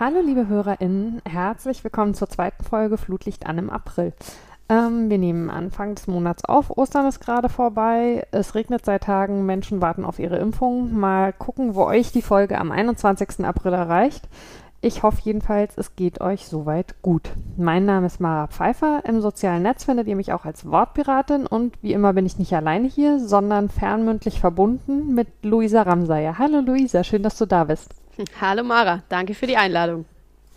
Hallo liebe HörerInnen, herzlich willkommen zur zweiten Folge Flutlicht an im April. Ähm, wir nehmen Anfang des Monats auf, Ostern ist gerade vorbei, es regnet seit Tagen, Menschen warten auf ihre Impfung. Mal gucken, wo euch die Folge am 21. April erreicht. Ich hoffe jedenfalls, es geht euch soweit gut. Mein Name ist Mara Pfeiffer. Im sozialen Netz findet ihr mich auch als Wortpiratin und wie immer bin ich nicht alleine hier, sondern fernmündlich verbunden mit Luisa Ramsayer. Hallo Luisa, schön, dass du da bist. Hallo Mara, danke für die Einladung.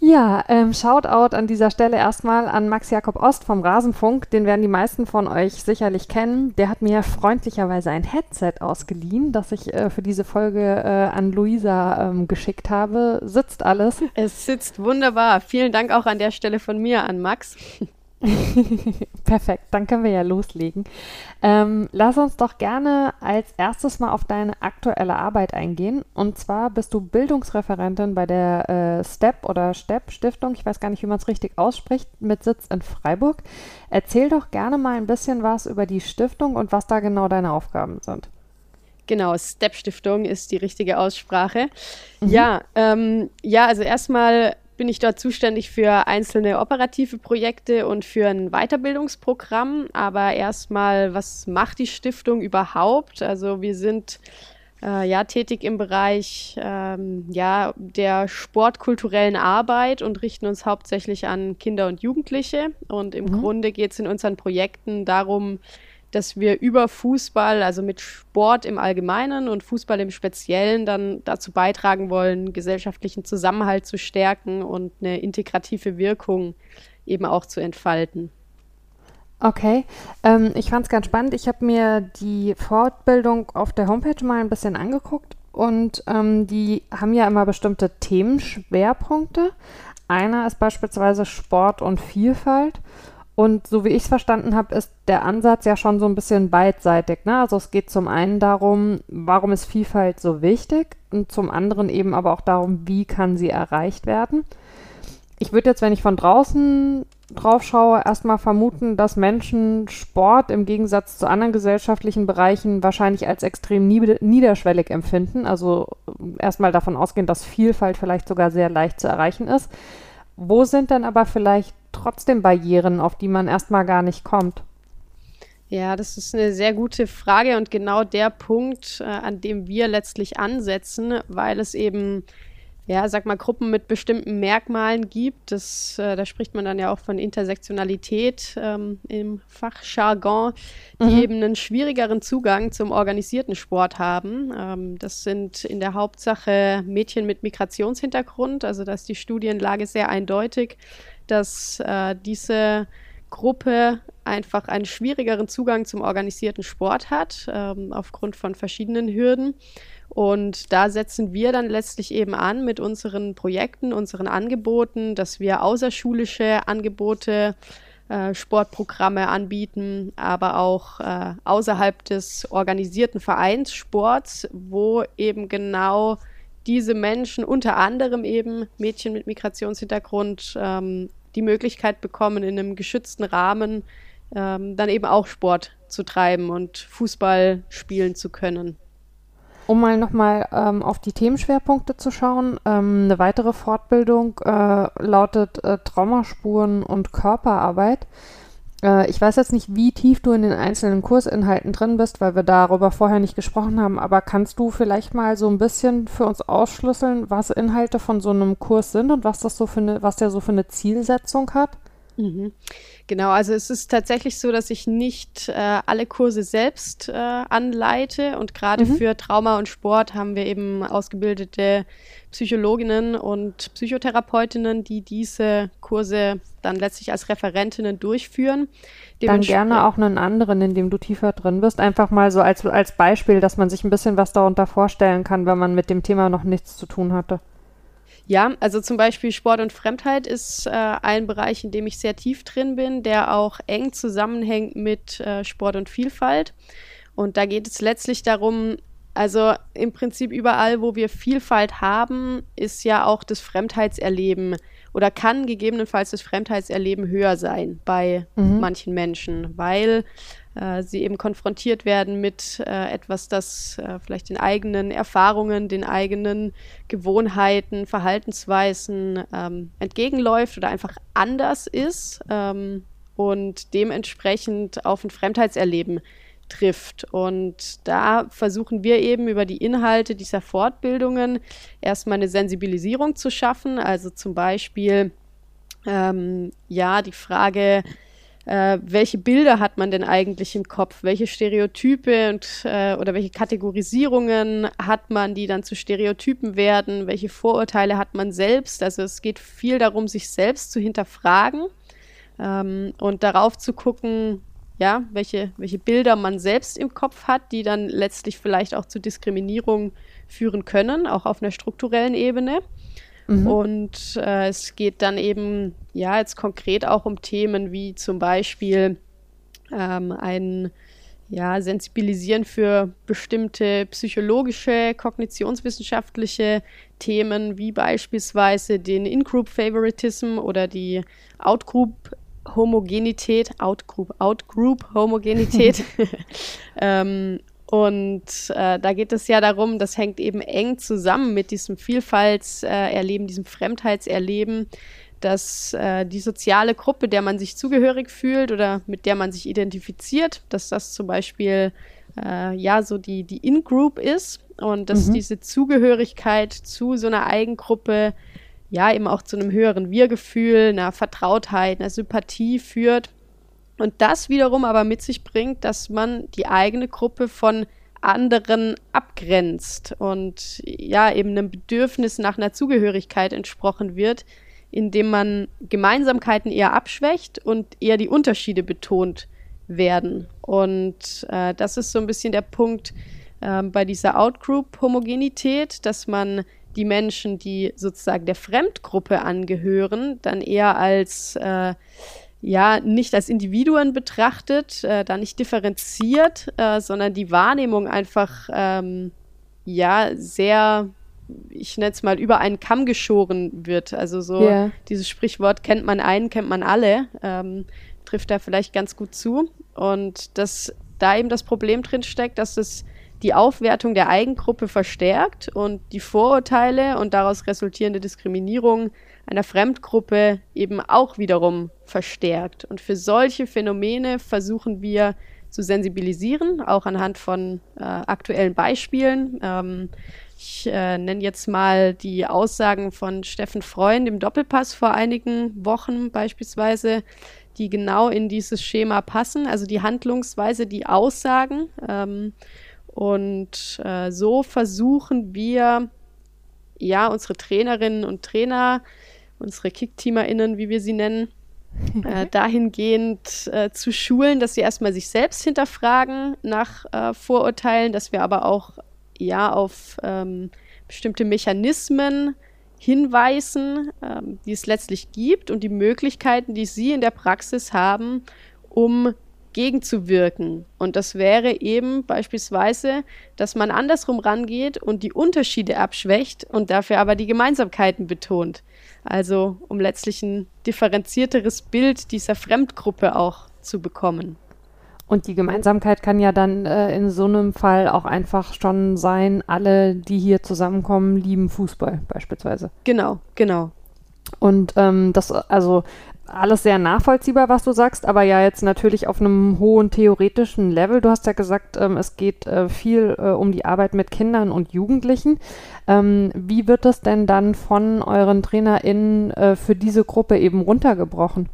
Ja, ähm, Shoutout an dieser Stelle erstmal an Max Jakob Ost vom Rasenfunk. Den werden die meisten von euch sicherlich kennen. Der hat mir freundlicherweise ein Headset ausgeliehen, das ich äh, für diese Folge äh, an Luisa ähm, geschickt habe. Sitzt alles? Es sitzt wunderbar. Vielen Dank auch an der Stelle von mir an Max. Perfekt, dann können wir ja loslegen. Ähm, lass uns doch gerne als erstes mal auf deine aktuelle Arbeit eingehen. Und zwar bist du Bildungsreferentin bei der äh, STEP oder STEP Stiftung, ich weiß gar nicht, wie man es richtig ausspricht, mit Sitz in Freiburg. Erzähl doch gerne mal ein bisschen was über die Stiftung und was da genau deine Aufgaben sind. Genau, STEP Stiftung ist die richtige Aussprache. Mhm. Ja, ähm, ja, also erstmal bin ich dort zuständig für einzelne operative Projekte und für ein Weiterbildungsprogramm. Aber erstmal, was macht die Stiftung überhaupt? Also wir sind äh, ja tätig im Bereich ähm, ja, der sportkulturellen Arbeit und richten uns hauptsächlich an Kinder und Jugendliche. Und im mhm. Grunde geht es in unseren Projekten darum, dass wir über Fußball, also mit Sport im Allgemeinen und Fußball im Speziellen, dann dazu beitragen wollen, gesellschaftlichen Zusammenhalt zu stärken und eine integrative Wirkung eben auch zu entfalten. Okay, ähm, ich fand es ganz spannend. Ich habe mir die Fortbildung auf der Homepage mal ein bisschen angeguckt und ähm, die haben ja immer bestimmte Themenschwerpunkte. Einer ist beispielsweise Sport und Vielfalt. Und so wie ich es verstanden habe, ist der Ansatz ja schon so ein bisschen beidseitig. Ne? Also es geht zum einen darum, warum ist Vielfalt so wichtig und zum anderen eben aber auch darum, wie kann sie erreicht werden. Ich würde jetzt, wenn ich von draußen drauf schaue, erstmal vermuten, dass Menschen Sport im Gegensatz zu anderen gesellschaftlichen Bereichen wahrscheinlich als extrem niederschwellig empfinden. Also erstmal davon ausgehen, dass Vielfalt vielleicht sogar sehr leicht zu erreichen ist. Wo sind denn aber vielleicht trotzdem Barrieren, auf die man erstmal gar nicht kommt? Ja, das ist eine sehr gute Frage und genau der Punkt, äh, an dem wir letztlich ansetzen, weil es eben, ja, sag mal, Gruppen mit bestimmten Merkmalen gibt. Das, äh, da spricht man dann ja auch von Intersektionalität ähm, im Fachjargon, die mhm. eben einen schwierigeren Zugang zum organisierten Sport haben. Ähm, das sind in der Hauptsache Mädchen mit Migrationshintergrund, also da ist die Studienlage sehr eindeutig dass äh, diese Gruppe einfach einen schwierigeren Zugang zum organisierten Sport hat, ähm, aufgrund von verschiedenen Hürden. Und da setzen wir dann letztlich eben an mit unseren Projekten, unseren Angeboten, dass wir außerschulische Angebote, äh, Sportprogramme anbieten, aber auch äh, außerhalb des organisierten Vereinssports, wo eben genau diese Menschen, unter anderem eben Mädchen mit Migrationshintergrund, ähm, die Möglichkeit bekommen, in einem geschützten Rahmen ähm, dann eben auch Sport zu treiben und Fußball spielen zu können. Um mal nochmal ähm, auf die Themenschwerpunkte zu schauen, ähm, eine weitere Fortbildung äh, lautet äh, Traumaspuren und Körperarbeit. Äh, ich weiß jetzt nicht, wie tief du in den einzelnen Kursinhalten drin bist, weil wir darüber vorher nicht gesprochen haben, aber kannst du vielleicht mal so ein bisschen für uns ausschlüsseln, was Inhalte von so einem Kurs sind und was das so für eine, was der so für eine Zielsetzung hat? Mhm. Genau, also es ist tatsächlich so, dass ich nicht äh, alle Kurse selbst äh, anleite und gerade mhm. für Trauma und Sport haben wir eben ausgebildete Psychologinnen und Psychotherapeutinnen, die diese Kurse dann letztlich als Referentinnen durchführen. Dann gerne auch einen anderen, in dem du tiefer drin bist. Einfach mal so als, als Beispiel, dass man sich ein bisschen was darunter vorstellen kann, wenn man mit dem Thema noch nichts zu tun hatte. Ja, also zum Beispiel Sport und Fremdheit ist äh, ein Bereich, in dem ich sehr tief drin bin, der auch eng zusammenhängt mit äh, Sport und Vielfalt. Und da geht es letztlich darum, also im Prinzip überall, wo wir Vielfalt haben, ist ja auch das Fremdheitserleben oder kann gegebenenfalls das Fremdheitserleben höher sein bei mhm. manchen Menschen, weil sie eben konfrontiert werden mit äh, etwas, das äh, vielleicht den eigenen Erfahrungen, den eigenen Gewohnheiten, Verhaltensweisen ähm, entgegenläuft oder einfach anders ist ähm, und dementsprechend auf ein Fremdheitserleben trifft. Und da versuchen wir eben über die Inhalte dieser Fortbildungen erstmal eine Sensibilisierung zu schaffen. Also zum Beispiel ähm, ja die Frage, äh, welche Bilder hat man denn eigentlich im Kopf? Welche Stereotype und, äh, oder welche Kategorisierungen hat man, die dann zu Stereotypen werden? Welche Vorurteile hat man selbst? Also es geht viel darum, sich selbst zu hinterfragen ähm, und darauf zu gucken, ja, welche, welche Bilder man selbst im Kopf hat, die dann letztlich vielleicht auch zu Diskriminierung führen können, auch auf einer strukturellen Ebene. Mhm. Und äh, es geht dann eben, ja, jetzt konkret auch um Themen wie zum Beispiel ähm, ein ja, Sensibilisieren für bestimmte psychologische, kognitionswissenschaftliche Themen, wie beispielsweise den In-Group-Favoritism oder die Out-Group-Homogenität, Out-Group, Out-Group-Homogenität. ähm, und äh, da geht es ja darum, das hängt eben eng zusammen mit diesem Vielfaltserleben, diesem Fremdheitserleben, dass äh, die soziale Gruppe, der man sich zugehörig fühlt oder mit der man sich identifiziert, dass das zum Beispiel äh, ja so die, die In-Group ist und dass mhm. diese Zugehörigkeit zu so einer Eigengruppe ja eben auch zu einem höheren Wir-Gefühl, einer Vertrautheit, einer Sympathie führt und das wiederum aber mit sich bringt, dass man die eigene Gruppe von anderen abgrenzt und ja, eben einem Bedürfnis nach einer Zugehörigkeit entsprochen wird, indem man Gemeinsamkeiten eher abschwächt und eher die Unterschiede betont werden. Und äh, das ist so ein bisschen der Punkt äh, bei dieser Outgroup-Homogenität, dass man die Menschen, die sozusagen der Fremdgruppe angehören, dann eher als äh, ja nicht als Individuen betrachtet, äh, da nicht differenziert, äh, sondern die Wahrnehmung einfach ähm, ja sehr, ich nenne es mal, über einen Kamm geschoren wird. Also so yeah. dieses Sprichwort kennt man einen, kennt man alle, ähm, trifft da vielleicht ganz gut zu. Und dass da eben das Problem drin steckt, dass es die Aufwertung der Eigengruppe verstärkt und die Vorurteile und daraus resultierende Diskriminierung einer Fremdgruppe eben auch wiederum verstärkt. Und für solche Phänomene versuchen wir zu sensibilisieren, auch anhand von äh, aktuellen Beispielen. Ähm, ich äh, nenne jetzt mal die Aussagen von Steffen Freund im Doppelpass vor einigen Wochen beispielsweise, die genau in dieses Schema passen, also die Handlungsweise, die Aussagen. Ähm, und äh, so versuchen wir, ja, unsere Trainerinnen und Trainer unsere KickteamerInnen, wie wir sie nennen, äh, dahingehend äh, zu schulen, dass sie erstmal sich selbst hinterfragen nach äh, Vorurteilen, dass wir aber auch ja auf ähm, bestimmte Mechanismen hinweisen, ähm, die es letztlich gibt und die Möglichkeiten, die sie in der Praxis haben, um gegenzuwirken. Und das wäre eben beispielsweise, dass man andersrum rangeht und die Unterschiede abschwächt und dafür aber die Gemeinsamkeiten betont. Also um letztlich ein differenzierteres Bild dieser Fremdgruppe auch zu bekommen. Und die Gemeinsamkeit kann ja dann äh, in so einem Fall auch einfach schon sein, alle, die hier zusammenkommen, lieben Fußball beispielsweise. Genau, genau. Und ähm, das, also alles sehr nachvollziehbar, was du sagst, aber ja jetzt natürlich auf einem hohen theoretischen Level. Du hast ja gesagt, ähm, es geht äh, viel äh, um die Arbeit mit Kindern und Jugendlichen. Ähm, wie wird das denn dann von euren TrainerInnen äh, für diese Gruppe eben runtergebrochen?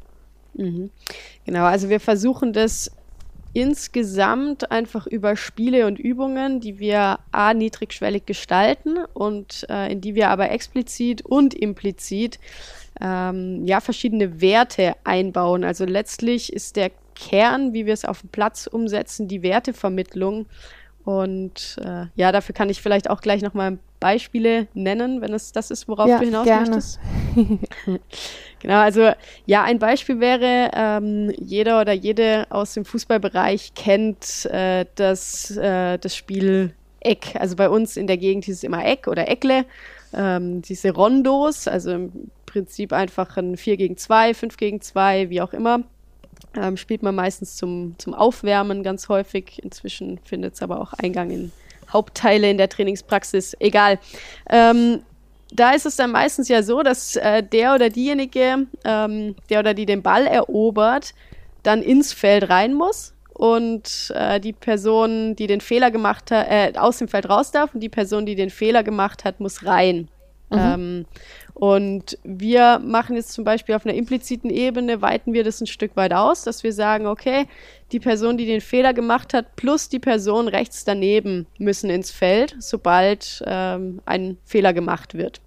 Mhm. Genau, also wir versuchen das insgesamt einfach über Spiele und Übungen, die wir a niedrigschwellig gestalten und äh, in die wir aber explizit und implizit ähm, ja, verschiedene Werte einbauen. Also letztlich ist der Kern, wie wir es auf dem Platz umsetzen, die Wertevermittlung. Und äh, ja, dafür kann ich vielleicht auch gleich nochmal Beispiele nennen, wenn es das ist, worauf ja, du hinaus gerne. möchtest. genau, also ja, ein Beispiel wäre, ähm, jeder oder jede aus dem Fußballbereich kennt äh, das, äh, das Spiel Eck. Also bei uns in der Gegend hieß es immer Eck oder Eckle. Ähm, diese Rondos, also im Prinzip einfach ein 4 gegen 2, 5 gegen 2, wie auch immer. Ähm, spielt man meistens zum, zum Aufwärmen ganz häufig. Inzwischen findet es aber auch Eingang in Hauptteile in der Trainingspraxis. Egal. Ähm, da ist es dann meistens ja so, dass äh, der oder diejenige, ähm, der oder die den Ball erobert, dann ins Feld rein muss und äh, die Person, die den Fehler gemacht hat, äh, aus dem Feld raus darf und die Person, die den Fehler gemacht hat, muss rein. Mhm. Ähm, und wir machen jetzt zum Beispiel auf einer impliziten Ebene, weiten wir das ein Stück weit aus, dass wir sagen, okay, die Person, die den Fehler gemacht hat, plus die Person rechts daneben müssen ins Feld, sobald ähm, ein Fehler gemacht wird.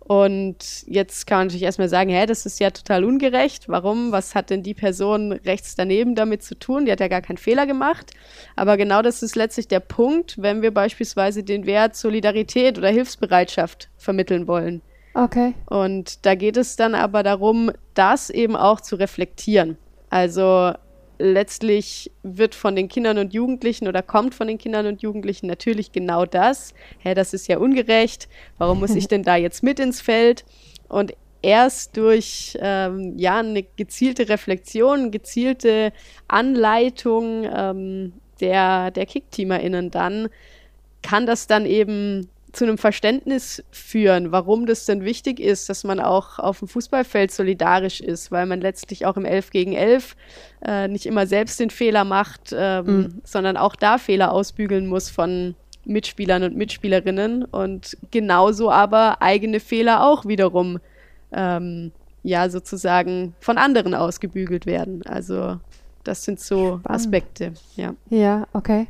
Und jetzt kann man natürlich erstmal sagen, hä, das ist ja total ungerecht. Warum? Was hat denn die Person rechts daneben damit zu tun? Die hat ja gar keinen Fehler gemacht. Aber genau das ist letztlich der Punkt, wenn wir beispielsweise den Wert Solidarität oder Hilfsbereitschaft vermitteln wollen. Okay. Und da geht es dann aber darum, das eben auch zu reflektieren. Also letztlich wird von den Kindern und Jugendlichen oder kommt von den Kindern und Jugendlichen natürlich genau das. Hä, das ist ja ungerecht. Warum muss ich denn da jetzt mit ins Feld? Und erst durch ähm, ja eine gezielte Reflexion, gezielte Anleitung ähm, der, der KickteamerInnen dann kann das dann eben zu einem Verständnis führen, warum das denn wichtig ist, dass man auch auf dem Fußballfeld solidarisch ist, weil man letztlich auch im 11 gegen 11 äh, nicht immer selbst den Fehler macht, ähm, mhm. sondern auch da Fehler ausbügeln muss von Mitspielern und Mitspielerinnen und genauso aber eigene Fehler auch wiederum ähm, ja sozusagen von anderen ausgebügelt werden. Also das sind so Spannend. Aspekte, ja. Ja, okay.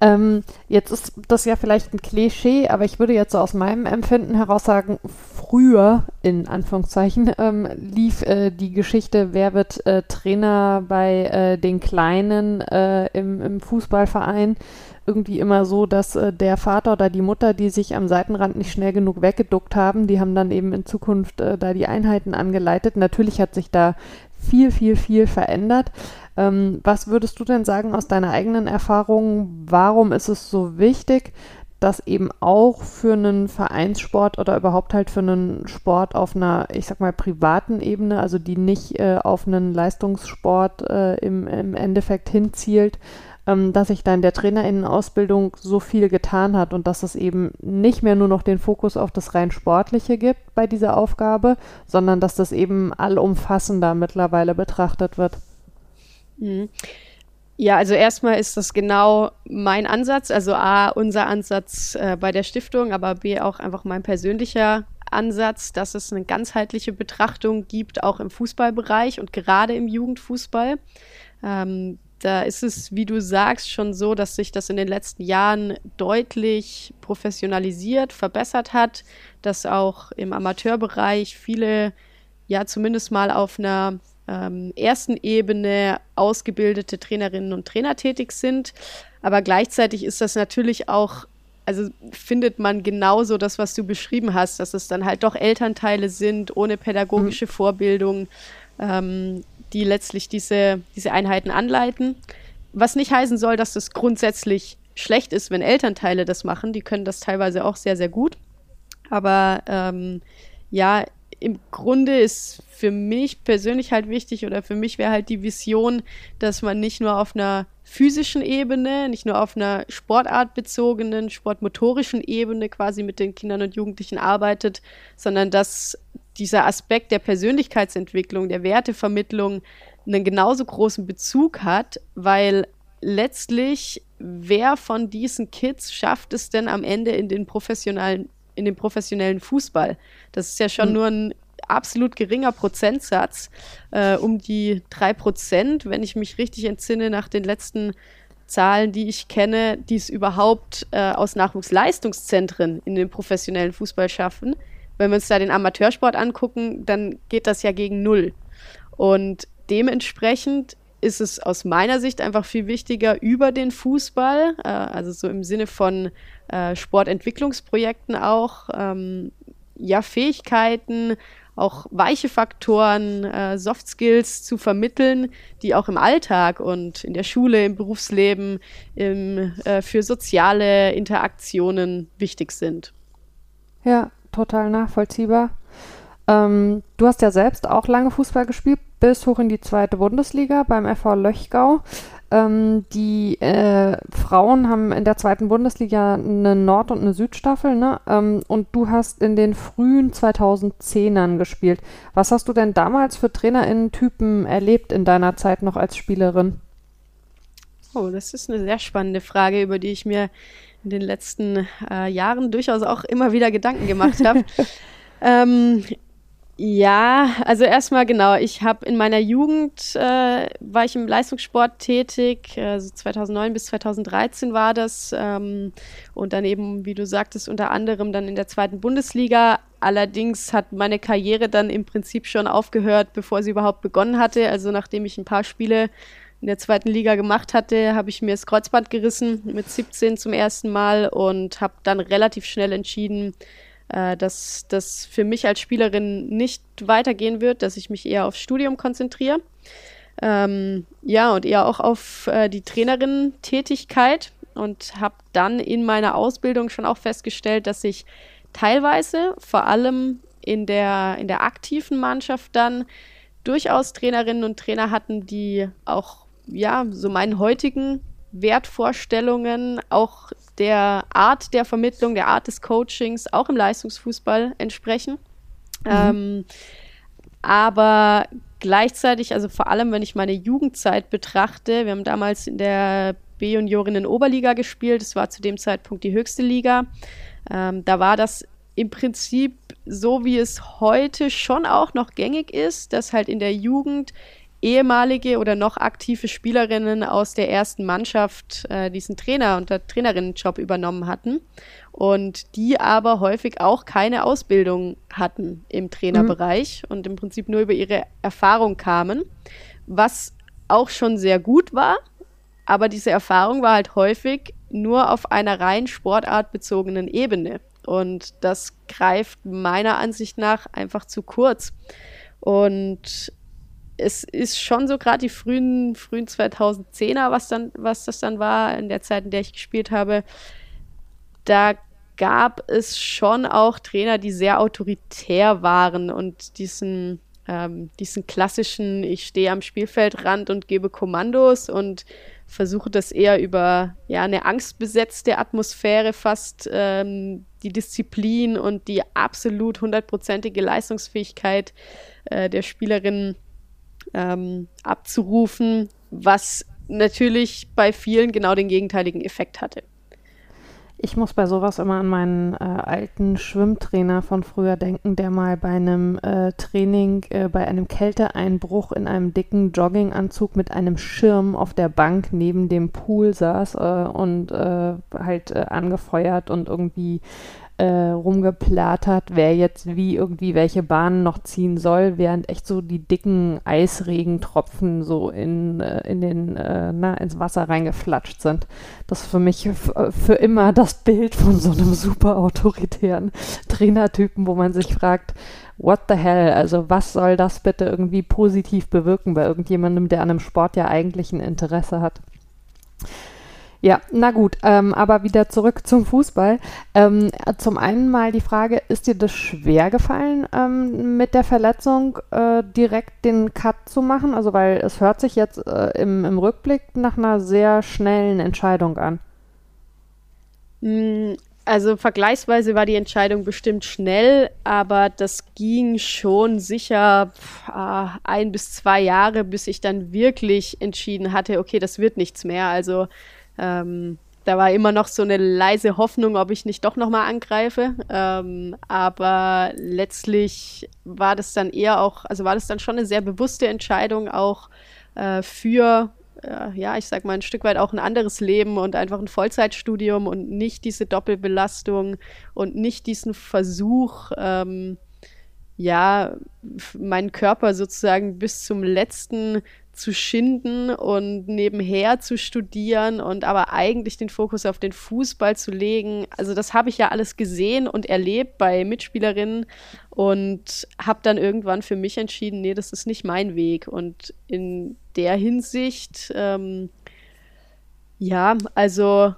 Ähm, jetzt ist das ja vielleicht ein Klischee, aber ich würde jetzt so aus meinem Empfinden heraus sagen, früher, in Anführungszeichen, ähm, lief äh, die Geschichte, wer wird äh, Trainer bei äh, den Kleinen äh, im, im, Fußballverein, irgendwie immer so, dass äh, der Vater oder die Mutter, die sich am Seitenrand nicht schnell genug weggeduckt haben, die haben dann eben in Zukunft äh, da die Einheiten angeleitet. Natürlich hat sich da viel, viel, viel verändert. Ähm, was würdest du denn sagen aus deiner eigenen Erfahrung? Warum ist es so wichtig, dass eben auch für einen Vereinssport oder überhaupt halt für einen Sport auf einer, ich sag mal, privaten Ebene, also die nicht äh, auf einen Leistungssport äh, im, im Endeffekt hinzielt, ähm, dass sich da in der Trainerinnenausbildung so viel getan hat und dass es eben nicht mehr nur noch den Fokus auf das rein Sportliche gibt bei dieser Aufgabe, sondern dass das eben allumfassender mittlerweile betrachtet wird. Mhm. Ja, also erstmal ist das genau mein Ansatz, also A, unser Ansatz äh, bei der Stiftung, aber B, auch einfach mein persönlicher Ansatz, dass es eine ganzheitliche Betrachtung gibt, auch im Fußballbereich und gerade im Jugendfußball. Ähm, da ist es, wie du sagst, schon so, dass sich das in den letzten Jahren deutlich professionalisiert, verbessert hat, dass auch im Amateurbereich viele, ja, zumindest mal auf einer ähm, ersten Ebene ausgebildete Trainerinnen und Trainer tätig sind. Aber gleichzeitig ist das natürlich auch, also findet man genauso das, was du beschrieben hast, dass es dann halt doch Elternteile sind ohne pädagogische mhm. Vorbildung, ähm, die letztlich diese, diese Einheiten anleiten. Was nicht heißen soll, dass es grundsätzlich schlecht ist, wenn Elternteile das machen. Die können das teilweise auch sehr, sehr gut. Aber ähm, ja, im Grunde ist für mich persönlich halt wichtig oder für mich wäre halt die Vision, dass man nicht nur auf einer physischen Ebene, nicht nur auf einer sportartbezogenen, sportmotorischen Ebene quasi mit den Kindern und Jugendlichen arbeitet, sondern dass dieser Aspekt der Persönlichkeitsentwicklung, der Wertevermittlung einen genauso großen Bezug hat, weil letztlich wer von diesen Kids schafft es denn am Ende in den professionellen in den professionellen Fußball. Das ist ja schon mhm. nur ein absolut geringer Prozentsatz, äh, um die drei Prozent, wenn ich mich richtig entsinne, nach den letzten Zahlen, die ich kenne, die es überhaupt äh, aus Nachwuchsleistungszentren in den professionellen Fußball schaffen. Wenn wir uns da den Amateursport angucken, dann geht das ja gegen null. Und dementsprechend ist es aus meiner Sicht einfach viel wichtiger über den Fußball, äh, also so im Sinne von äh, Sportentwicklungsprojekten auch, ähm, ja, Fähigkeiten, auch weiche Faktoren, äh, Soft Skills zu vermitteln, die auch im Alltag und in der Schule, im Berufsleben, im, äh, für soziale Interaktionen wichtig sind. Ja, total nachvollziehbar. Ähm, du hast ja selbst auch lange Fußball gespielt, bis hoch in die zweite Bundesliga beim FV Löchgau. Ähm, die äh, Frauen haben in der zweiten Bundesliga eine Nord- und eine Südstaffel, ne? Ähm, und du hast in den frühen 2010ern gespielt. Was hast du denn damals für TrainerInnen-Typen erlebt in deiner Zeit noch als Spielerin? Oh, das ist eine sehr spannende Frage, über die ich mir in den letzten äh, Jahren durchaus auch immer wieder Gedanken gemacht habe. ähm, ja, also erstmal genau, ich habe in meiner Jugend, äh, war ich im Leistungssport tätig, also 2009 bis 2013 war das ähm, und dann eben, wie du sagtest, unter anderem dann in der zweiten Bundesliga. Allerdings hat meine Karriere dann im Prinzip schon aufgehört, bevor sie überhaupt begonnen hatte. Also nachdem ich ein paar Spiele in der zweiten Liga gemacht hatte, habe ich mir das Kreuzband gerissen mit 17 zum ersten Mal und habe dann relativ schnell entschieden, äh, dass das für mich als Spielerin nicht weitergehen wird, dass ich mich eher aufs Studium konzentriere. Ähm, ja, und eher auch auf äh, die Trainerin-Tätigkeit und habe dann in meiner Ausbildung schon auch festgestellt, dass ich teilweise, vor allem in der, in der aktiven Mannschaft dann, durchaus Trainerinnen und Trainer hatten, die auch ja, so meinen heutigen Wertvorstellungen, auch der Art der Vermittlung, der Art des Coachings, auch im Leistungsfußball entsprechen. Mhm. Ähm, aber gleichzeitig, also vor allem, wenn ich meine Jugendzeit betrachte, wir haben damals in der B-Juniorinnen Oberliga gespielt, es war zu dem Zeitpunkt die höchste Liga. Ähm, da war das im Prinzip so, wie es heute schon auch noch gängig ist, dass halt in der Jugend ehemalige oder noch aktive Spielerinnen aus der ersten Mannschaft äh, diesen Trainer- und Trainerinnenjob übernommen hatten und die aber häufig auch keine Ausbildung hatten im Trainerbereich mhm. und im Prinzip nur über ihre Erfahrung kamen, was auch schon sehr gut war, aber diese Erfahrung war halt häufig nur auf einer rein sportartbezogenen Ebene und das greift meiner Ansicht nach einfach zu kurz. Und es ist schon so gerade die frühen, frühen 2010er, was dann, was das dann war, in der Zeit, in der ich gespielt habe, da gab es schon auch Trainer, die sehr autoritär waren und diesen, ähm, diesen klassischen, ich stehe am Spielfeldrand und gebe Kommandos und versuche das eher über ja, eine angstbesetzte Atmosphäre fast ähm, die Disziplin und die absolut hundertprozentige Leistungsfähigkeit äh, der Spielerinnen ähm, abzurufen, was natürlich bei vielen genau den gegenteiligen Effekt hatte. Ich muss bei sowas immer an meinen äh, alten Schwimmtrainer von früher denken, der mal bei einem äh, Training, äh, bei einem Kälteeinbruch in einem dicken Jogginganzug mit einem Schirm auf der Bank neben dem Pool saß äh, und äh, halt äh, angefeuert und irgendwie äh, rumgeplattert, wer jetzt wie irgendwie welche Bahnen noch ziehen soll, während echt so die dicken Eisregentropfen so in, äh, in den, äh, na, ins Wasser reingeflatscht sind. Das ist für mich für immer das Bild von so einem super autoritären Trainertypen, wo man sich fragt, what the hell, also was soll das bitte irgendwie positiv bewirken bei irgendjemandem, der an einem Sport ja eigentlich ein Interesse hat. Ja, na gut, ähm, aber wieder zurück zum Fußball. Ähm, zum einen mal die Frage, ist dir das schwer gefallen, ähm, mit der Verletzung äh, direkt den Cut zu machen? Also weil es hört sich jetzt äh, im, im Rückblick nach einer sehr schnellen Entscheidung an. Hm, also vergleichsweise war die Entscheidung bestimmt schnell, aber das ging schon sicher pff, ah, ein bis zwei Jahre, bis ich dann wirklich entschieden hatte, okay, das wird nichts mehr. Also ähm, da war immer noch so eine leise Hoffnung, ob ich nicht doch nochmal angreife. Ähm, aber letztlich war das dann eher auch, also war das dann schon eine sehr bewusste Entscheidung auch äh, für, äh, ja, ich sag mal, ein Stück weit auch ein anderes Leben und einfach ein Vollzeitstudium und nicht diese Doppelbelastung und nicht diesen Versuch, ähm, ja, meinen Körper sozusagen bis zum letzten zu schinden und nebenher zu studieren und aber eigentlich den Fokus auf den Fußball zu legen. Also das habe ich ja alles gesehen und erlebt bei Mitspielerinnen und habe dann irgendwann für mich entschieden, nee, das ist nicht mein Weg. Und in der Hinsicht, ähm, ja, also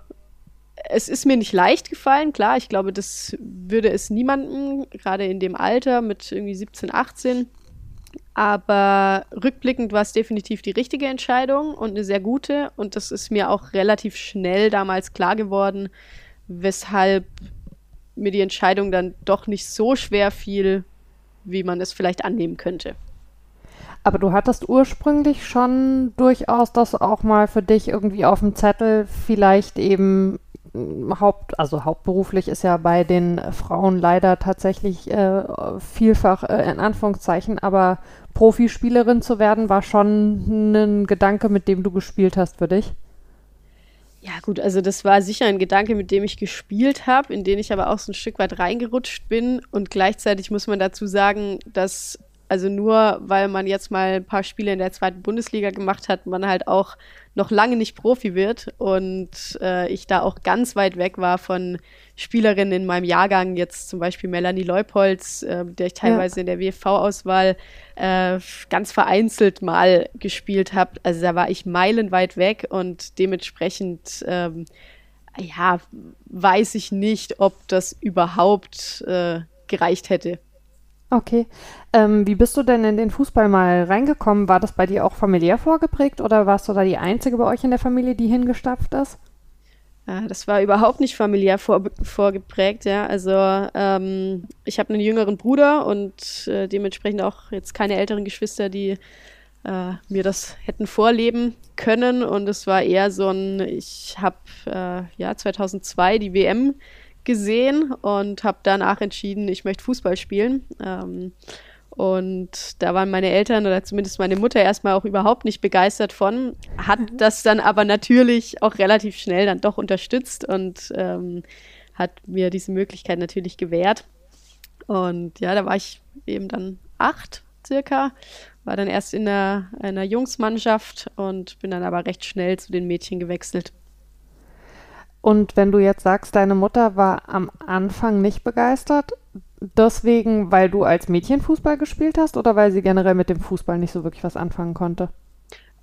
es ist mir nicht leicht gefallen, klar, ich glaube, das würde es niemandem, gerade in dem Alter mit irgendwie 17, 18, Aber rückblickend war es definitiv die richtige Entscheidung und eine sehr gute. Und das ist mir auch relativ schnell damals klar geworden, weshalb mir die Entscheidung dann doch nicht so schwer fiel, wie man es vielleicht annehmen könnte. Aber du hattest ursprünglich schon durchaus das auch mal für dich irgendwie auf dem Zettel, vielleicht eben Haupt, also hauptberuflich ist ja bei den Frauen leider tatsächlich äh, vielfach äh, in Anführungszeichen, aber Profispielerin zu werden, war schon ein Gedanke, mit dem du gespielt hast für dich. Ja, gut, also das war sicher ein Gedanke, mit dem ich gespielt habe, in den ich aber auch so ein Stück weit reingerutscht bin. Und gleichzeitig muss man dazu sagen, dass also nur weil man jetzt mal ein paar Spiele in der zweiten Bundesliga gemacht hat, man halt auch noch lange nicht Profi wird und äh, ich da auch ganz weit weg war von Spielerinnen in meinem Jahrgang, jetzt zum Beispiel Melanie Leupolz, äh, der ich teilweise ja. in der WFV-Auswahl äh, ganz vereinzelt mal gespielt habe. Also da war ich meilenweit weg und dementsprechend ähm, ja, weiß ich nicht, ob das überhaupt äh, gereicht hätte. Okay. Ähm, wie bist du denn in den Fußball mal reingekommen? War das bei dir auch familiär vorgeprägt oder warst du da die Einzige bei euch in der Familie, die hingestapft ist? Ja, das war überhaupt nicht familiär vor, vorgeprägt, ja. Also ähm, ich habe einen jüngeren Bruder und äh, dementsprechend auch jetzt keine älteren Geschwister, die äh, mir das hätten vorleben können. Und es war eher so ein, ich habe äh, ja 2002 die WM gesehen und habe danach entschieden, ich möchte Fußball spielen. Ähm, und da waren meine Eltern oder zumindest meine Mutter erstmal auch überhaupt nicht begeistert von, hat mhm. das dann aber natürlich auch relativ schnell dann doch unterstützt und ähm, hat mir diese Möglichkeit natürlich gewährt. Und ja, da war ich eben dann acht circa, war dann erst in einer, einer Jungsmannschaft und bin dann aber recht schnell zu den Mädchen gewechselt. Und wenn du jetzt sagst, deine Mutter war am Anfang nicht begeistert, deswegen, weil du als Mädchen Fußball gespielt hast oder weil sie generell mit dem Fußball nicht so wirklich was anfangen konnte?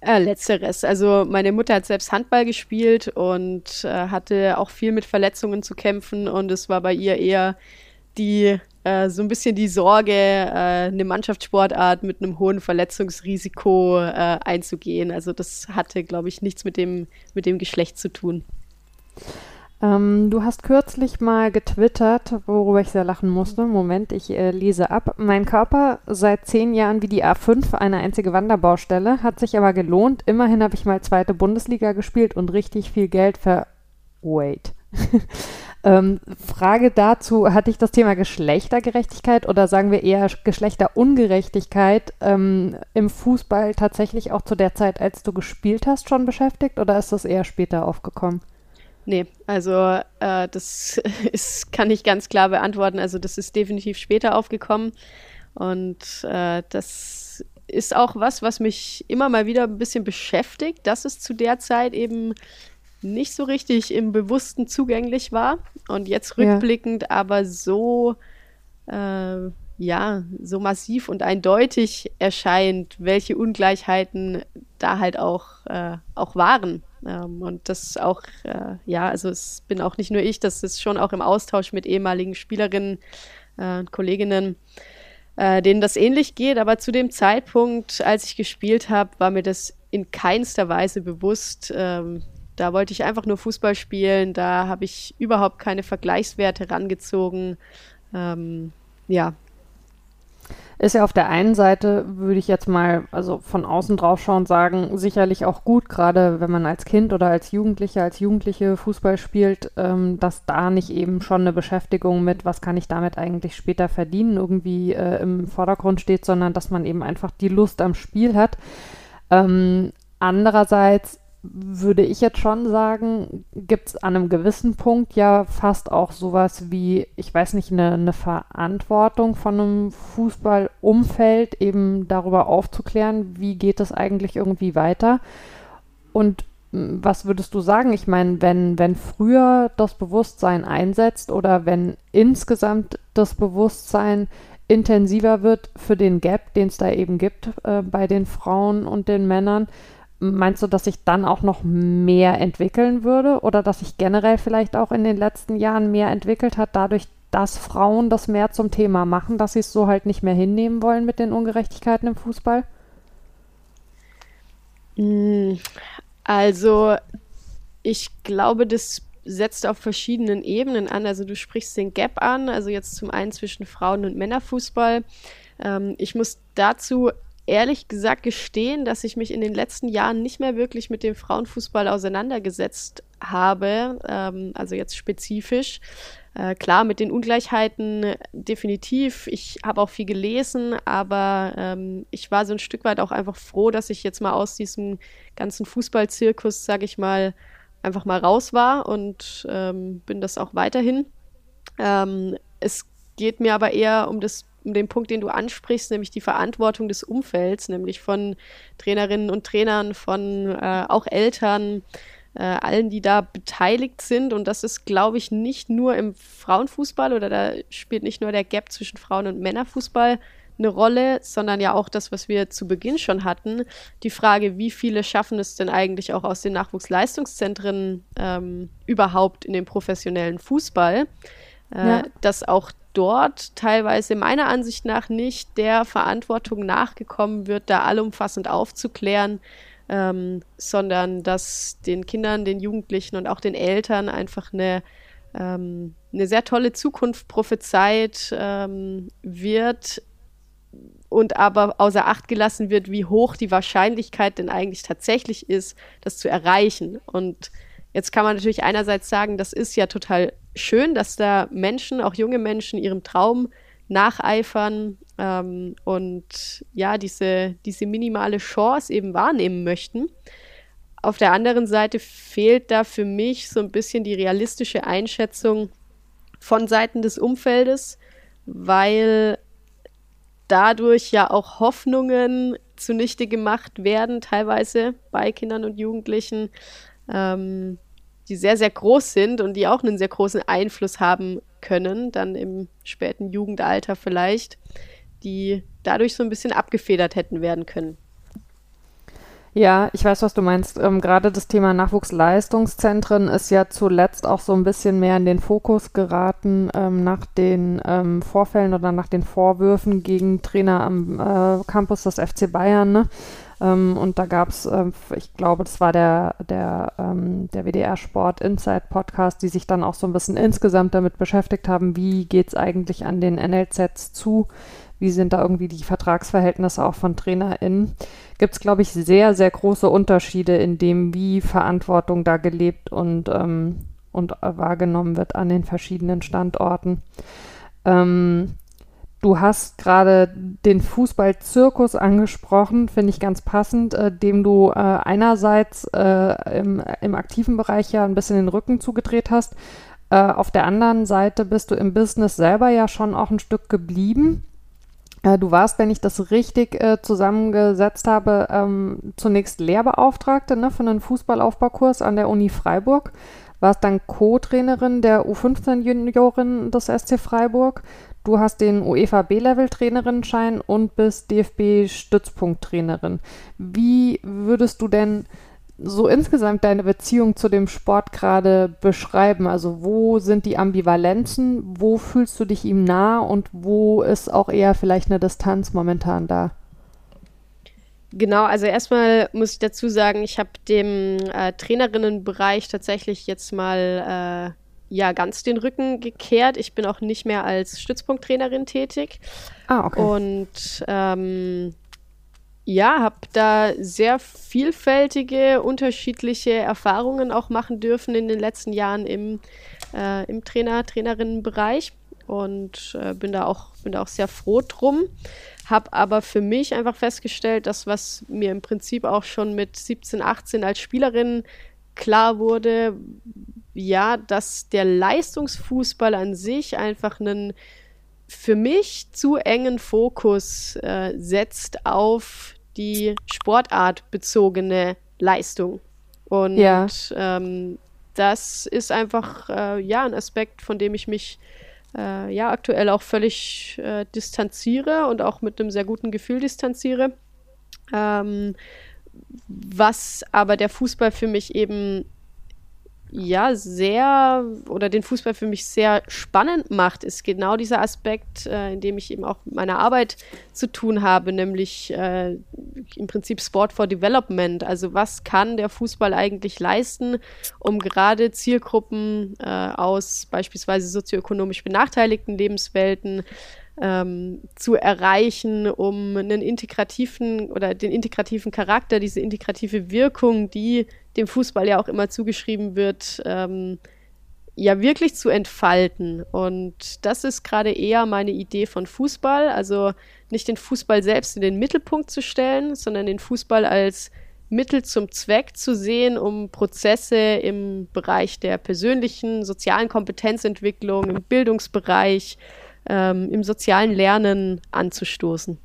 Äh, letzteres. Also meine Mutter hat selbst Handball gespielt und äh, hatte auch viel mit Verletzungen zu kämpfen und es war bei ihr eher die äh, so ein bisschen die Sorge, äh, eine Mannschaftssportart mit einem hohen Verletzungsrisiko äh, einzugehen. Also das hatte, glaube ich, nichts mit dem, mit dem Geschlecht zu tun. Ähm, du hast kürzlich mal getwittert, worüber ich sehr lachen musste. Moment, ich äh, lese ab. Mein Körper seit zehn Jahren wie die A5, eine einzige Wanderbaustelle, hat sich aber gelohnt. Immerhin habe ich mal zweite Bundesliga gespielt und richtig viel Geld ver. Wait. ähm, Frage dazu: Hatte ich das Thema Geschlechtergerechtigkeit oder sagen wir eher Geschlechterungerechtigkeit ähm, im Fußball tatsächlich auch zu der Zeit, als du gespielt hast, schon beschäftigt oder ist das eher später aufgekommen? Nee, also äh, das ist, kann ich ganz klar beantworten. Also das ist definitiv später aufgekommen. Und äh, das ist auch was, was mich immer mal wieder ein bisschen beschäftigt, dass es zu der Zeit eben nicht so richtig im Bewussten zugänglich war. Und jetzt rückblickend ja. aber so, äh, ja, so massiv und eindeutig erscheint, welche Ungleichheiten da halt auch, äh, auch waren. Ähm, und das auch, äh, ja, also es bin auch nicht nur ich, das ist schon auch im Austausch mit ehemaligen Spielerinnen äh, und Kolleginnen, äh, denen das ähnlich geht. Aber zu dem Zeitpunkt, als ich gespielt habe, war mir das in keinster Weise bewusst. Ähm, da wollte ich einfach nur Fußball spielen, da habe ich überhaupt keine Vergleichswerte rangezogen. Ähm, ja, ist ja auf der einen Seite, würde ich jetzt mal, also von außen drauf schauen, sagen, sicherlich auch gut, gerade wenn man als Kind oder als Jugendlicher, als Jugendliche Fußball spielt, ähm, dass da nicht eben schon eine Beschäftigung mit, was kann ich damit eigentlich später verdienen, irgendwie äh, im Vordergrund steht, sondern dass man eben einfach die Lust am Spiel hat. Ähm, andererseits würde ich jetzt schon sagen, gibt es an einem gewissen Punkt ja fast auch sowas wie, ich weiß nicht, eine, eine Verantwortung von einem Fußballumfeld, eben darüber aufzuklären, wie geht es eigentlich irgendwie weiter. Und was würdest du sagen? Ich meine, wenn, wenn früher das Bewusstsein einsetzt oder wenn insgesamt das Bewusstsein intensiver wird für den Gap, den es da eben gibt äh, bei den Frauen und den Männern, Meinst du, dass sich dann auch noch mehr entwickeln würde oder dass sich generell vielleicht auch in den letzten Jahren mehr entwickelt hat, dadurch, dass Frauen das mehr zum Thema machen, dass sie es so halt nicht mehr hinnehmen wollen mit den Ungerechtigkeiten im Fußball? Hm, also, ich glaube, das setzt auf verschiedenen Ebenen an. Also du sprichst den Gap an, also jetzt zum einen zwischen Frauen- und Männerfußball. Ähm, ich muss dazu ehrlich gesagt gestehen, dass ich mich in den letzten Jahren nicht mehr wirklich mit dem Frauenfußball auseinandergesetzt habe, ähm, also jetzt spezifisch. Äh, klar, mit den Ungleichheiten definitiv. Ich habe auch viel gelesen, aber ähm, ich war so ein Stück weit auch einfach froh, dass ich jetzt mal aus diesem ganzen Fußballzirkus, sage ich mal, einfach mal raus war und ähm, bin das auch weiterhin. Ähm, es geht mir aber eher um das um den Punkt, den du ansprichst, nämlich die Verantwortung des Umfelds, nämlich von Trainerinnen und Trainern, von äh, auch Eltern, äh, allen, die da beteiligt sind. Und das ist, glaube ich, nicht nur im Frauenfußball oder da spielt nicht nur der Gap zwischen Frauen- und Männerfußball eine Rolle, sondern ja auch das, was wir zu Beginn schon hatten. Die Frage, wie viele schaffen es denn eigentlich auch aus den Nachwuchsleistungszentren ähm, überhaupt in den professionellen Fußball? Äh, ja. Dass auch dort teilweise meiner Ansicht nach nicht der Verantwortung nachgekommen wird, da allumfassend aufzuklären, ähm, sondern dass den Kindern, den Jugendlichen und auch den Eltern einfach eine ähm, eine sehr tolle Zukunft prophezeit ähm, wird, und aber außer Acht gelassen wird, wie hoch die Wahrscheinlichkeit denn eigentlich tatsächlich ist, das zu erreichen. Und jetzt kann man natürlich einerseits sagen, das ist ja total schön, dass da Menschen, auch junge Menschen, ihrem Traum nacheifern ähm, und ja, diese, diese minimale Chance eben wahrnehmen möchten. Auf der anderen Seite fehlt da für mich so ein bisschen die realistische Einschätzung von Seiten des Umfeldes, weil dadurch ja auch Hoffnungen zunichte gemacht werden, teilweise bei Kindern und Jugendlichen, ähm, die sehr, sehr groß sind und die auch einen sehr großen Einfluss haben können, dann im späten Jugendalter vielleicht, die dadurch so ein bisschen abgefedert hätten werden können. Ja, ich weiß, was du meinst. Ähm, Gerade das Thema Nachwuchsleistungszentren ist ja zuletzt auch so ein bisschen mehr in den Fokus geraten ähm, nach den ähm, Vorfällen oder nach den Vorwürfen gegen Trainer am äh, Campus des FC Bayern. Ne? Ähm, und da gab es, äh, ich glaube, das war der, der, ähm, der WDR Sport Insight Podcast, die sich dann auch so ein bisschen insgesamt damit beschäftigt haben, wie geht es eigentlich an den NLZs zu wie sind da irgendwie die Vertragsverhältnisse auch von TrainerInnen, gibt es, glaube ich, sehr, sehr große Unterschiede in dem, wie Verantwortung da gelebt und, ähm, und wahrgenommen wird an den verschiedenen Standorten. Ähm, du hast gerade den Fußballzirkus angesprochen, finde ich ganz passend, äh, dem du äh, einerseits äh, im, im aktiven Bereich ja ein bisschen den Rücken zugedreht hast. Äh, auf der anderen Seite bist du im Business selber ja schon auch ein Stück geblieben. Äh, du warst, wenn ich das richtig äh, zusammengesetzt habe, ähm, zunächst Lehrbeauftragte ne, für einen Fußballaufbaukurs an der Uni Freiburg. Warst dann Co-Trainerin der U15-Juniorin des SC Freiburg. Du hast den UEFA B-Level-Trainerinnenschein und bist DFB-Stützpunkttrainerin. Wie würdest du denn so insgesamt deine Beziehung zu dem Sport gerade beschreiben? Also wo sind die Ambivalenzen? Wo fühlst du dich ihm nah und wo ist auch eher vielleicht eine Distanz momentan da? Genau, also erstmal muss ich dazu sagen, ich habe dem äh, Trainerinnenbereich tatsächlich jetzt mal äh, ja ganz den Rücken gekehrt. Ich bin auch nicht mehr als Stützpunkttrainerin tätig. Ah, okay. Und ähm, ja, habe da sehr vielfältige, unterschiedliche Erfahrungen auch machen dürfen in den letzten Jahren im, äh, im Trainer, Trainerinnenbereich und äh, bin da auch bin da auch sehr froh drum. Habe aber für mich einfach festgestellt, dass was mir im Prinzip auch schon mit 17, 18 als Spielerin klar wurde, ja, dass der Leistungsfußball an sich einfach einen für mich zu engen Fokus äh, setzt auf die sportartbezogene Leistung. Und ja. ähm, das ist einfach äh, ja ein Aspekt, von dem ich mich äh, ja aktuell auch völlig äh, distanziere und auch mit einem sehr guten Gefühl distanziere. Ähm, was aber der Fußball für mich eben ja sehr oder den Fußball für mich sehr spannend macht, ist genau dieser Aspekt, äh, in dem ich eben auch mit meiner Arbeit zu tun habe, nämlich äh, im Prinzip Sport for Development. Also was kann der Fußball eigentlich leisten, um gerade Zielgruppen äh, aus beispielsweise sozioökonomisch benachteiligten Lebenswelten ähm, zu erreichen, um einen integrativen oder den integrativen Charakter, diese integrative Wirkung, die dem Fußball ja auch immer zugeschrieben wird, ähm, ja wirklich zu entfalten. Und das ist gerade eher meine Idee von Fußball. Also nicht den Fußball selbst in den Mittelpunkt zu stellen, sondern den Fußball als Mittel zum Zweck zu sehen, um Prozesse im Bereich der persönlichen, sozialen Kompetenzentwicklung, im Bildungsbereich, ähm, im sozialen Lernen anzustoßen.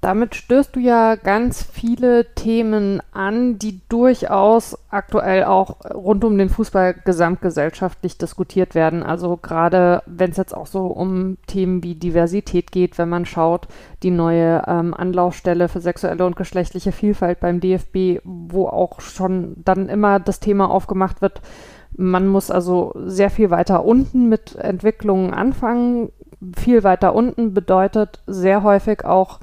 Damit stößt du ja ganz viele Themen an, die durchaus aktuell auch rund um den Fußball gesamtgesellschaftlich diskutiert werden. Also gerade wenn es jetzt auch so um Themen wie Diversität geht, wenn man schaut, die neue ähm, Anlaufstelle für sexuelle und geschlechtliche Vielfalt beim DFB, wo auch schon dann immer das Thema aufgemacht wird, man muss also sehr viel weiter unten mit Entwicklungen anfangen. Viel weiter unten bedeutet sehr häufig auch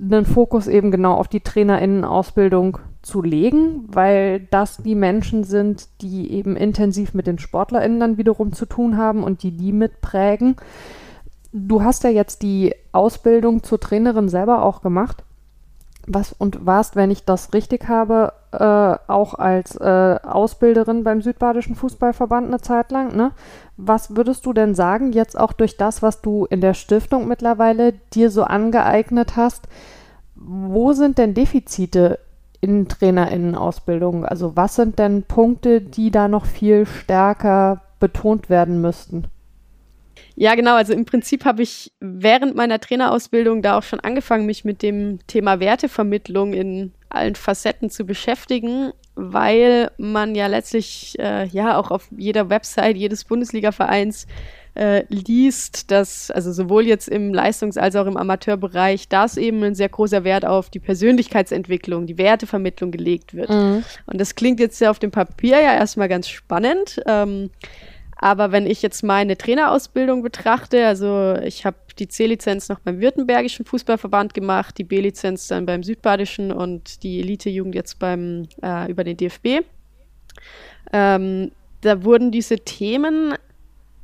einen Fokus eben genau auf die Trainerinnenausbildung zu legen, weil das die Menschen sind, die eben intensiv mit den SportlerInnen dann wiederum zu tun haben und die die mitprägen. Du hast ja jetzt die Ausbildung zur Trainerin selber auch gemacht. Was und warst, wenn ich das richtig habe, äh, auch als äh, Ausbilderin beim Südbadischen Fußballverband eine Zeit lang. Ne? Was würdest du denn sagen, jetzt auch durch das, was du in der Stiftung mittlerweile dir so angeeignet hast, wo sind denn Defizite in Trainerinnenausbildung? Also was sind denn Punkte, die da noch viel stärker betont werden müssten? Ja, genau. Also im Prinzip habe ich während meiner Trainerausbildung da auch schon angefangen, mich mit dem Thema Wertevermittlung in allen Facetten zu beschäftigen, weil man ja letztlich äh, ja auch auf jeder Website jedes Bundesliga-Vereins äh, liest, dass also sowohl jetzt im Leistungs- als auch im Amateurbereich, dass eben ein sehr großer Wert auf die Persönlichkeitsentwicklung, die Wertevermittlung gelegt wird. Mhm. Und das klingt jetzt ja auf dem Papier ja erstmal ganz spannend. Ähm, aber wenn ich jetzt meine Trainerausbildung betrachte, also ich habe die C-Lizenz noch beim Württembergischen Fußballverband gemacht, die B-Lizenz dann beim Südbadischen und die Elite-Jugend jetzt beim äh, über den DFB. Ähm, da wurden diese Themen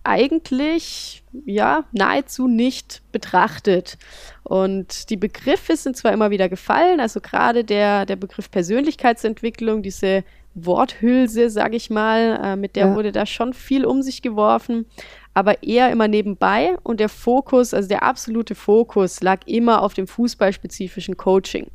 eigentlich ja nahezu nicht betrachtet. Und die Begriffe sind zwar immer wieder gefallen, also gerade der, der Begriff Persönlichkeitsentwicklung, diese Worthülse, sag ich mal, äh, mit der ja. wurde da schon viel um sich geworfen, aber eher immer nebenbei und der Fokus, also der absolute Fokus lag immer auf dem fußballspezifischen Coaching.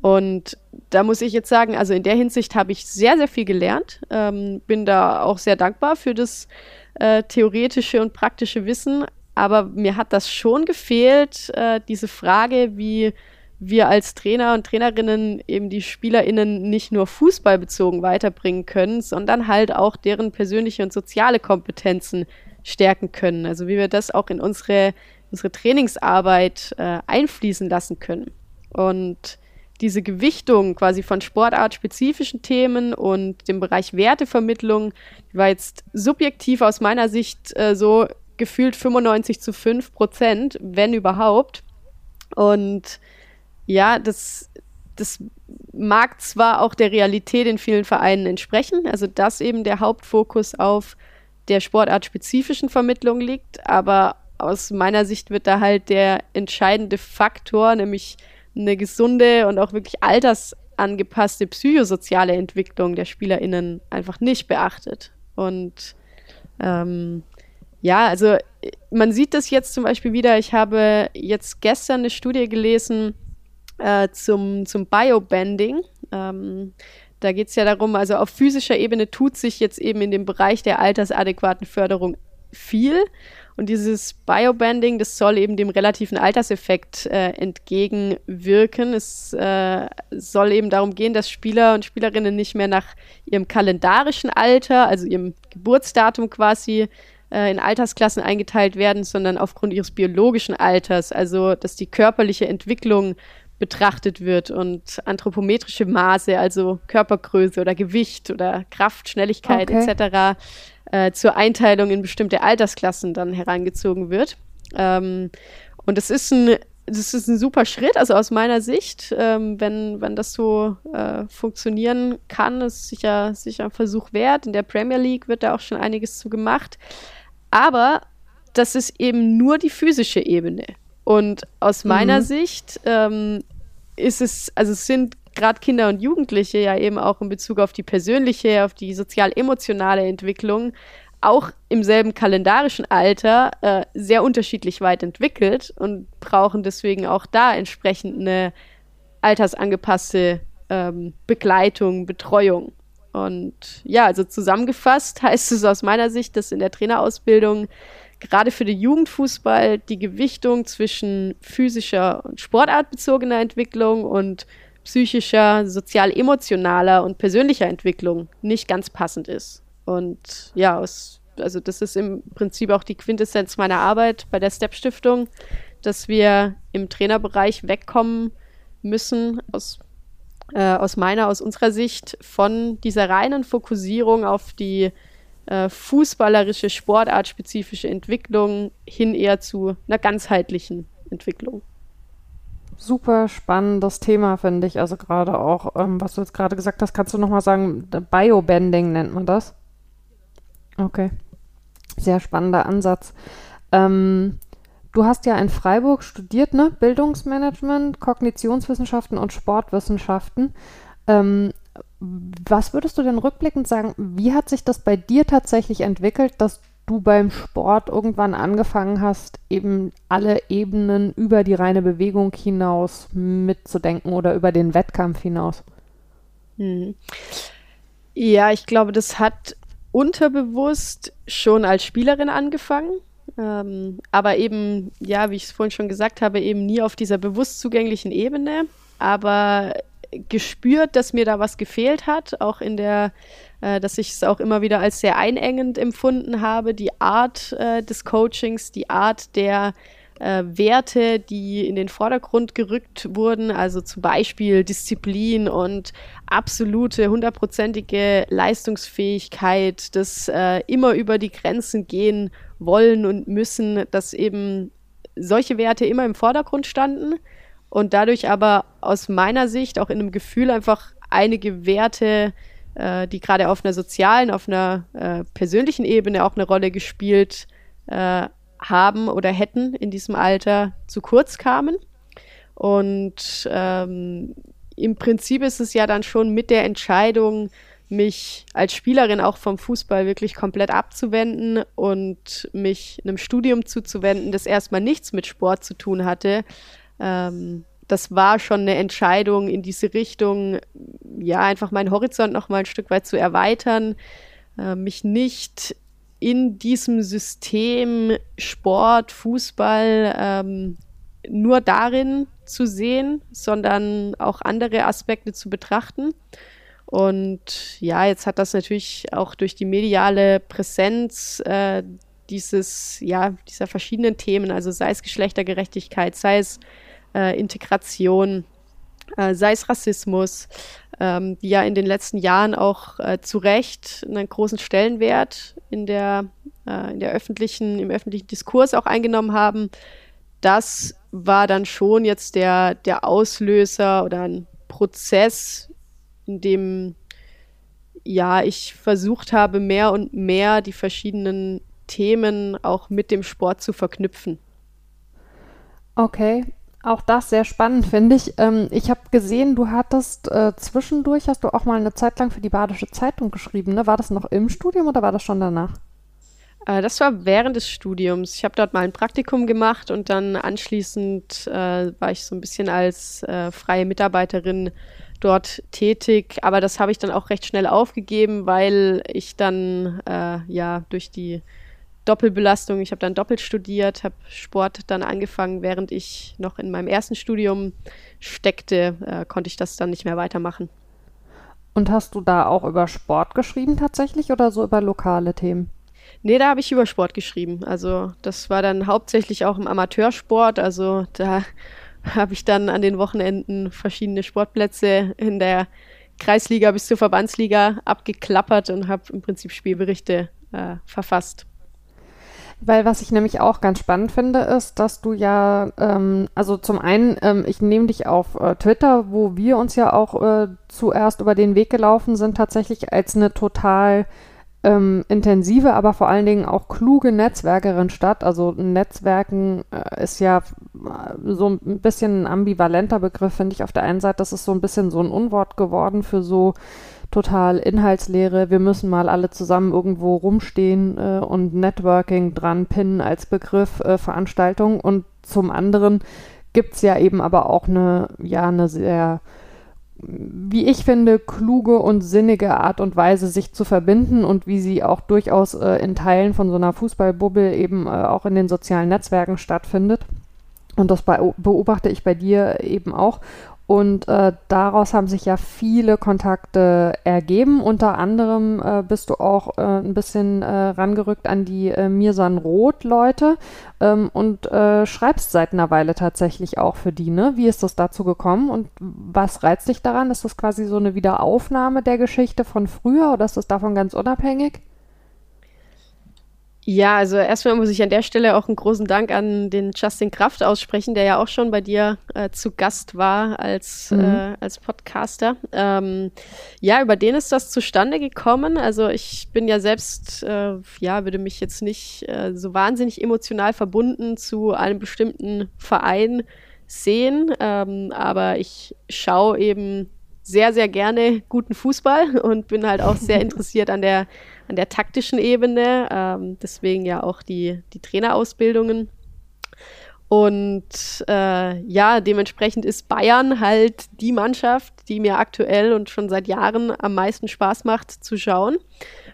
Und da muss ich jetzt sagen, also in der Hinsicht habe ich sehr, sehr viel gelernt, ähm, bin da auch sehr dankbar für das äh, theoretische und praktische Wissen, aber mir hat das schon gefehlt, äh, diese Frage, wie wir als Trainer und Trainerinnen eben die SpielerInnen nicht nur fußballbezogen weiterbringen können, sondern halt auch deren persönliche und soziale Kompetenzen stärken können. Also wie wir das auch in unsere, unsere Trainingsarbeit äh, einfließen lassen können. Und diese Gewichtung quasi von sportartspezifischen Themen und dem Bereich Wertevermittlung war jetzt subjektiv aus meiner Sicht äh, so gefühlt 95 zu 5 Prozent, wenn überhaupt. Und ja, das, das mag zwar auch der Realität in vielen Vereinen entsprechen, also dass eben der Hauptfokus auf der sportartspezifischen Vermittlung liegt, aber aus meiner Sicht wird da halt der entscheidende Faktor, nämlich eine gesunde und auch wirklich altersangepasste psychosoziale Entwicklung der SpielerInnen einfach nicht beachtet. Und ähm, ja, also man sieht das jetzt zum Beispiel wieder. Ich habe jetzt gestern eine Studie gelesen, äh, zum, zum Biobanding. Ähm, da geht es ja darum, also auf physischer Ebene tut sich jetzt eben in dem Bereich der altersadäquaten Förderung viel. Und dieses Biobanding, das soll eben dem relativen Alterseffekt äh, entgegenwirken. Es äh, soll eben darum gehen, dass Spieler und Spielerinnen nicht mehr nach ihrem kalendarischen Alter, also ihrem Geburtsdatum quasi, äh, in Altersklassen eingeteilt werden, sondern aufgrund ihres biologischen Alters. Also, dass die körperliche Entwicklung betrachtet wird und anthropometrische Maße, also Körpergröße oder Gewicht oder Kraft, Schnelligkeit okay. etc. Äh, zur Einteilung in bestimmte Altersklassen dann herangezogen wird. Ähm, und es ist ein das ist ein super Schritt, also aus meiner Sicht, ähm, wenn, wenn das so äh, funktionieren kann, ist sicher, sicher ein Versuch wert. In der Premier League wird da auch schon einiges zu gemacht. Aber das ist eben nur die physische Ebene. Und aus meiner mhm. Sicht ähm, ist es, also sind gerade Kinder und Jugendliche ja eben auch in Bezug auf die persönliche, auf die sozial-emotionale Entwicklung auch im selben kalendarischen Alter äh, sehr unterschiedlich weit entwickelt und brauchen deswegen auch da entsprechend eine altersangepasste ähm, Begleitung, Betreuung. Und ja, also zusammengefasst heißt es aus meiner Sicht, dass in der Trainerausbildung gerade für den Jugendfußball die Gewichtung zwischen physischer und sportartbezogener Entwicklung und psychischer, sozial-emotionaler und persönlicher Entwicklung nicht ganz passend ist. Und ja, aus, also das ist im Prinzip auch die Quintessenz meiner Arbeit bei der Step Stiftung, dass wir im Trainerbereich wegkommen müssen aus, äh, aus meiner, aus unserer Sicht von dieser reinen Fokussierung auf die äh, fußballerische, sportartspezifische Entwicklung hin eher zu einer ganzheitlichen Entwicklung super spannendes Thema, finde ich. Also gerade auch, ähm, was du jetzt gerade gesagt hast, kannst du nochmal sagen, Biobending nennt man das? Okay. Sehr spannender Ansatz. Ähm, du hast ja in Freiburg studiert, ne? Bildungsmanagement, Kognitionswissenschaften und Sportwissenschaften. Ähm, was würdest du denn rückblickend sagen, wie hat sich das bei dir tatsächlich entwickelt, dass du beim Sport irgendwann angefangen hast, eben alle Ebenen über die reine Bewegung hinaus mitzudenken oder über den Wettkampf hinaus? Hm. Ja, ich glaube, das hat unterbewusst schon als Spielerin angefangen. Ähm, aber eben, ja, wie ich es vorhin schon gesagt habe, eben nie auf dieser bewusst zugänglichen Ebene. Aber gespürt, dass mir da was gefehlt hat, auch in der, äh, dass ich es auch immer wieder als sehr einengend empfunden habe, die Art äh, des Coachings, die Art der äh, Werte, die in den Vordergrund gerückt wurden, also zum Beispiel Disziplin und absolute hundertprozentige Leistungsfähigkeit, das äh, immer über die Grenzen gehen wollen und müssen, dass eben solche Werte immer im Vordergrund standen und dadurch aber aus meiner Sicht auch in einem Gefühl einfach einige Werte, äh, die gerade auf einer sozialen, auf einer äh, persönlichen Ebene auch eine Rolle gespielt äh, haben oder hätten in diesem Alter zu kurz kamen. Und ähm, im Prinzip ist es ja dann schon mit der Entscheidung, mich als Spielerin auch vom Fußball wirklich komplett abzuwenden und mich einem Studium zuzuwenden, das erstmal nichts mit Sport zu tun hatte. Ähm, das war schon eine Entscheidung in diese Richtung, ja, einfach meinen Horizont noch mal ein Stück weit zu erweitern, äh, mich nicht in diesem System Sport, Fußball ähm, nur darin zu sehen, sondern auch andere Aspekte zu betrachten. Und ja, jetzt hat das natürlich auch durch die mediale Präsenz äh, dieses, ja, dieser verschiedenen Themen, also sei es Geschlechtergerechtigkeit, sei es äh, Integration, äh, sei es Rassismus, ähm, die ja in den letzten Jahren auch äh, zu Recht einen großen Stellenwert in der, äh, in der öffentlichen, im öffentlichen Diskurs auch eingenommen haben. Das war dann schon jetzt der, der Auslöser oder ein Prozess, in dem ja ich versucht habe, mehr und mehr die verschiedenen Themen auch mit dem Sport zu verknüpfen. Okay, auch das sehr spannend, finde ich. Ähm, ich habe gesehen, du hattest äh, zwischendurch, hast du auch mal eine Zeit lang für die Badische Zeitung geschrieben. Ne? War das noch im Studium oder war das schon danach? Äh, das war während des Studiums. Ich habe dort mal ein Praktikum gemacht und dann anschließend äh, war ich so ein bisschen als äh, freie Mitarbeiterin dort tätig. Aber das habe ich dann auch recht schnell aufgegeben, weil ich dann äh, ja durch die Doppelbelastung. Ich habe dann doppelt studiert, habe Sport dann angefangen, während ich noch in meinem ersten Studium steckte, äh, konnte ich das dann nicht mehr weitermachen. Und hast du da auch über Sport geschrieben tatsächlich oder so über lokale Themen? Nee, da habe ich über Sport geschrieben. Also das war dann hauptsächlich auch im Amateursport. Also da habe ich dann an den Wochenenden verschiedene Sportplätze in der Kreisliga bis zur Verbandsliga abgeklappert und habe im Prinzip Spielberichte äh, verfasst. Weil was ich nämlich auch ganz spannend finde, ist, dass du ja, ähm, also zum einen, ähm, ich nehme dich auf äh, Twitter, wo wir uns ja auch äh, zuerst über den Weg gelaufen sind, tatsächlich als eine total ähm, intensive, aber vor allen Dingen auch kluge Netzwerkerin statt. Also Netzwerken äh, ist ja äh, so ein bisschen ein ambivalenter Begriff, finde ich. Auf der einen Seite, das ist so ein bisschen so ein Unwort geworden für so total Inhaltsleere. Wir müssen mal alle zusammen irgendwo rumstehen äh, und Networking dran pinnen als Begriff äh, Veranstaltung. Und zum anderen gibt es ja eben aber auch eine, ja, eine sehr wie ich finde, kluge und sinnige Art und Weise, sich zu verbinden und wie sie auch durchaus äh, in Teilen von so einer Fußballbubble eben äh, auch in den sozialen Netzwerken stattfindet. Und das beobachte ich bei dir eben auch. Und äh, daraus haben sich ja viele Kontakte ergeben. Unter anderem äh, bist du auch äh, ein bisschen äh, rangerückt an die äh, Mirsan Roth-Leute ähm, und äh, schreibst seit einer Weile tatsächlich auch für die. Ne? Wie ist das dazu gekommen und was reizt dich daran? Ist das quasi so eine Wiederaufnahme der Geschichte von früher oder ist das davon ganz unabhängig? Ja, also erstmal muss ich an der Stelle auch einen großen Dank an den Justin Kraft aussprechen, der ja auch schon bei dir äh, zu Gast war als, mhm. äh, als Podcaster. Ähm, ja, über den ist das zustande gekommen. Also ich bin ja selbst, äh, ja, würde mich jetzt nicht äh, so wahnsinnig emotional verbunden zu einem bestimmten Verein sehen, ähm, aber ich schaue eben sehr, sehr gerne guten Fußball und bin halt auch sehr interessiert an der an der taktischen Ebene, ähm, deswegen ja auch die, die Trainerausbildungen. Und äh, ja, dementsprechend ist Bayern halt die Mannschaft, die mir aktuell und schon seit Jahren am meisten Spaß macht zu schauen.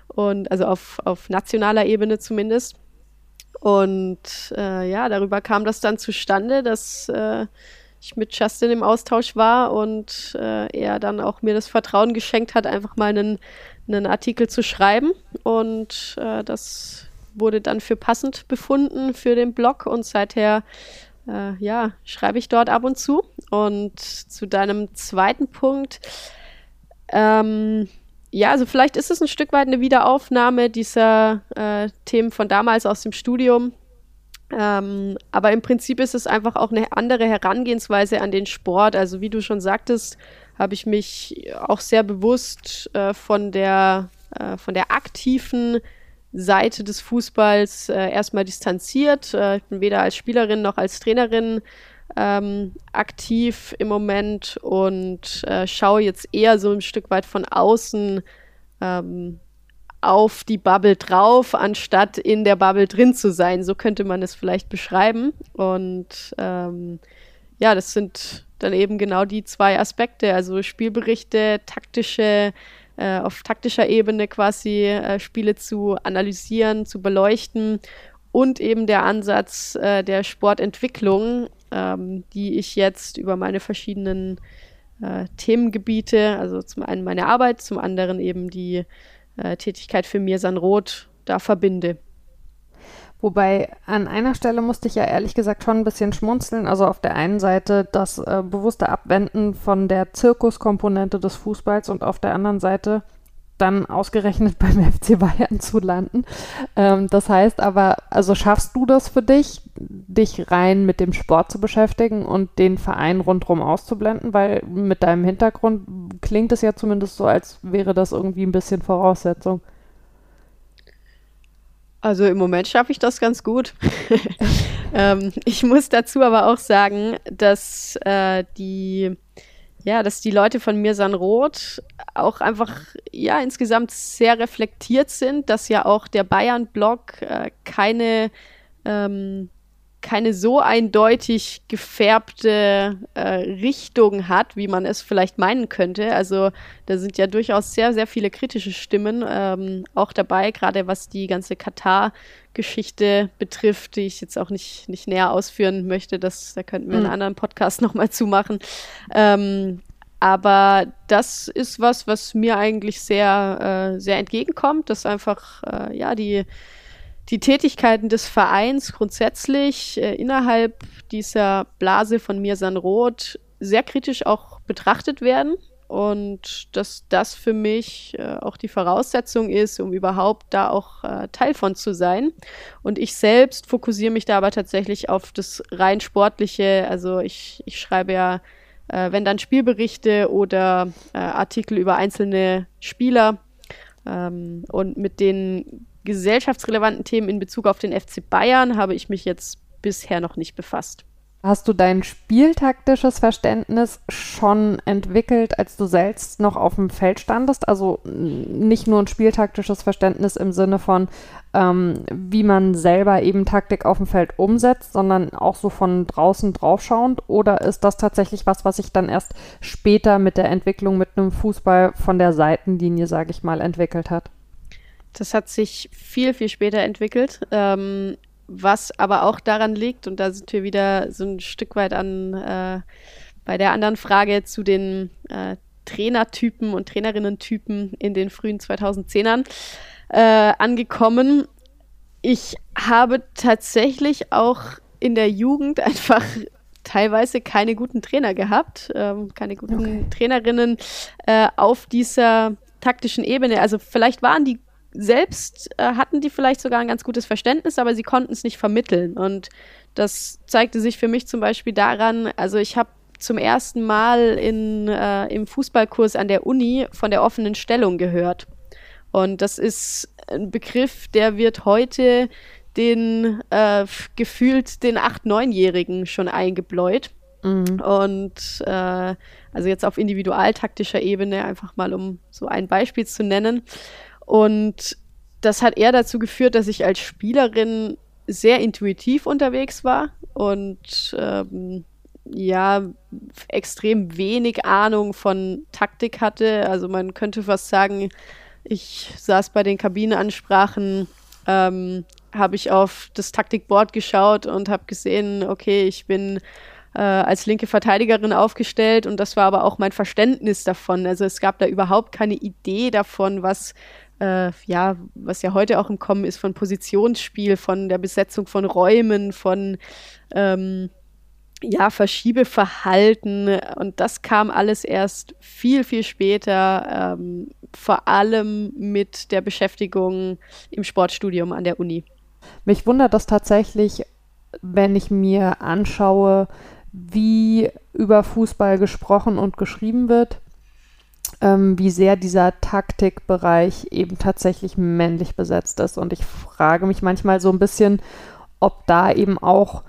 Und also auf, auf nationaler Ebene zumindest. Und äh, ja, darüber kam das dann zustande, dass äh, ich mit Justin im Austausch war und äh, er dann auch mir das Vertrauen geschenkt hat, einfach mal einen, einen Artikel zu schreiben. Und äh, das wurde dann für passend befunden für den Blog und seither äh, ja, schreibe ich dort ab und zu. Und zu deinem zweiten Punkt, ähm, ja, also vielleicht ist es ein Stück weit eine Wiederaufnahme dieser äh, Themen von damals aus dem Studium. Ähm, aber im Prinzip ist es einfach auch eine andere Herangehensweise an den Sport. Also wie du schon sagtest, habe ich mich auch sehr bewusst äh, von der äh, von der aktiven Seite des Fußballs äh, erstmal distanziert. Äh, ich bin weder als Spielerin noch als Trainerin ähm, aktiv im Moment und äh, schaue jetzt eher so ein Stück weit von außen ähm, auf die Bubble drauf, anstatt in der Bubble drin zu sein. So könnte man es vielleicht beschreiben. Und ähm, ja, das sind dann eben genau die zwei Aspekte, also Spielberichte, taktische, äh, auf taktischer Ebene quasi äh, Spiele zu analysieren, zu beleuchten und eben der Ansatz äh, der Sportentwicklung, ähm, die ich jetzt über meine verschiedenen äh, Themengebiete, also zum einen meine Arbeit, zum anderen eben die äh, Tätigkeit für Mirsan Roth da verbinde. Wobei an einer Stelle musste ich ja ehrlich gesagt schon ein bisschen schmunzeln. Also auf der einen Seite das äh, bewusste Abwenden von der Zirkuskomponente des Fußballs und auf der anderen Seite dann ausgerechnet beim FC Bayern zu landen. Ähm, das heißt aber, also schaffst du das für dich, dich rein mit dem Sport zu beschäftigen und den Verein rundherum auszublenden? Weil mit deinem Hintergrund klingt es ja zumindest so, als wäre das irgendwie ein bisschen Voraussetzung. Also im Moment schaffe ich das ganz gut. ähm, ich muss dazu aber auch sagen, dass äh, die ja, dass die Leute von mir san Roth auch einfach ja insgesamt sehr reflektiert sind, dass ja auch der Bayern-Blog äh, keine ähm, keine so eindeutig gefärbte äh, Richtung hat, wie man es vielleicht meinen könnte. Also da sind ja durchaus sehr, sehr viele kritische Stimmen ähm, auch dabei, gerade was die ganze Katar-Geschichte betrifft, die ich jetzt auch nicht, nicht näher ausführen möchte. Das, da könnten wir mhm. einen anderen Podcast nochmal zumachen. Ähm, aber das ist was, was mir eigentlich sehr, äh, sehr entgegenkommt, dass einfach, äh, ja, die die Tätigkeiten des Vereins grundsätzlich äh, innerhalb dieser Blase von Mirsan Roth sehr kritisch auch betrachtet werden und dass das für mich äh, auch die Voraussetzung ist, um überhaupt da auch äh, Teil von zu sein. Und ich selbst fokussiere mich da aber tatsächlich auf das rein sportliche. Also ich, ich schreibe ja, äh, wenn dann Spielberichte oder äh, Artikel über einzelne Spieler ähm, und mit den gesellschaftsrelevanten Themen in Bezug auf den FC Bayern habe ich mich jetzt bisher noch nicht befasst. Hast du dein spieltaktisches Verständnis schon entwickelt, als du selbst noch auf dem Feld standest? Also nicht nur ein spieltaktisches Verständnis im Sinne von, ähm, wie man selber eben Taktik auf dem Feld umsetzt, sondern auch so von draußen draufschauend? Oder ist das tatsächlich was, was sich dann erst später mit der Entwicklung mit einem Fußball von der Seitenlinie, sage ich mal, entwickelt hat? Das hat sich viel, viel später entwickelt. Ähm, was aber auch daran liegt, und da sind wir wieder so ein Stück weit an äh, bei der anderen Frage zu den äh, Trainertypen und Trainerinnen-Typen in den frühen 2010ern äh, angekommen. Ich habe tatsächlich auch in der Jugend einfach teilweise keine guten Trainer gehabt, ähm, keine guten okay. Trainerinnen äh, auf dieser taktischen Ebene. Also vielleicht waren die selbst äh, hatten die vielleicht sogar ein ganz gutes Verständnis, aber sie konnten es nicht vermitteln. Und das zeigte sich für mich zum Beispiel daran, also ich habe zum ersten Mal in, äh, im Fußballkurs an der Uni von der offenen Stellung gehört. Und das ist ein Begriff, der wird heute den äh, gefühlt den 8-, 9-Jährigen schon eingebläut. Mhm. Und äh, also jetzt auf individualtaktischer Ebene, einfach mal um so ein Beispiel zu nennen. Und das hat eher dazu geführt, dass ich als Spielerin sehr intuitiv unterwegs war und ähm, ja, extrem wenig Ahnung von Taktik hatte. Also man könnte fast sagen, ich saß bei den Kabinenansprachen, ähm, habe ich auf das Taktikboard geschaut und habe gesehen, okay, ich bin äh, als linke Verteidigerin aufgestellt und das war aber auch mein Verständnis davon. Also es gab da überhaupt keine Idee davon, was äh, ja, was ja heute auch im Kommen ist, von Positionsspiel, von der Besetzung von Räumen, von ähm, ja, Verschiebeverhalten. Und das kam alles erst viel, viel später, ähm, vor allem mit der Beschäftigung im Sportstudium an der Uni. Mich wundert das tatsächlich, wenn ich mir anschaue, wie über Fußball gesprochen und geschrieben wird ähm, wie sehr dieser Taktikbereich eben tatsächlich männlich besetzt ist. Und ich frage mich manchmal so ein bisschen, ob da eben auch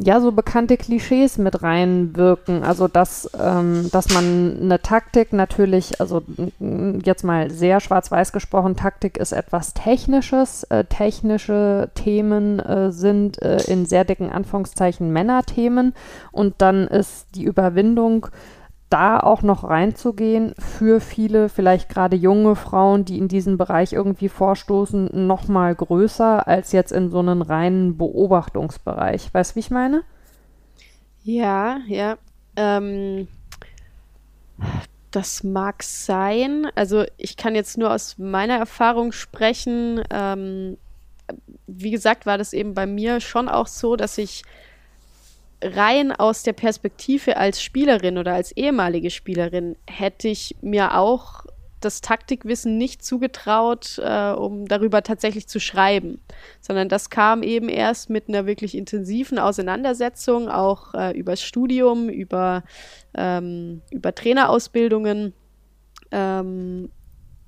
ja so bekannte Klischees mit reinwirken. Also dass, ähm, dass man eine Taktik natürlich, also jetzt mal sehr schwarz-weiß gesprochen, Taktik ist etwas Technisches. Äh, technische Themen äh, sind äh, in sehr dicken Anführungszeichen Männerthemen und dann ist die Überwindung da auch noch reinzugehen für viele, vielleicht gerade junge Frauen, die in diesen Bereich irgendwie vorstoßen, noch mal größer als jetzt in so einen reinen Beobachtungsbereich. Weißt du, wie ich meine? Ja, ja. Ähm, das mag sein. Also ich kann jetzt nur aus meiner Erfahrung sprechen. Ähm, wie gesagt, war das eben bei mir schon auch so, dass ich rein aus der Perspektive als Spielerin oder als ehemalige Spielerin hätte ich mir auch das Taktikwissen nicht zugetraut, äh, um darüber tatsächlich zu schreiben, sondern das kam eben erst mit einer wirklich intensiven Auseinandersetzung, auch äh, übers Studium, über, ähm, über Trainerausbildungen. Ähm,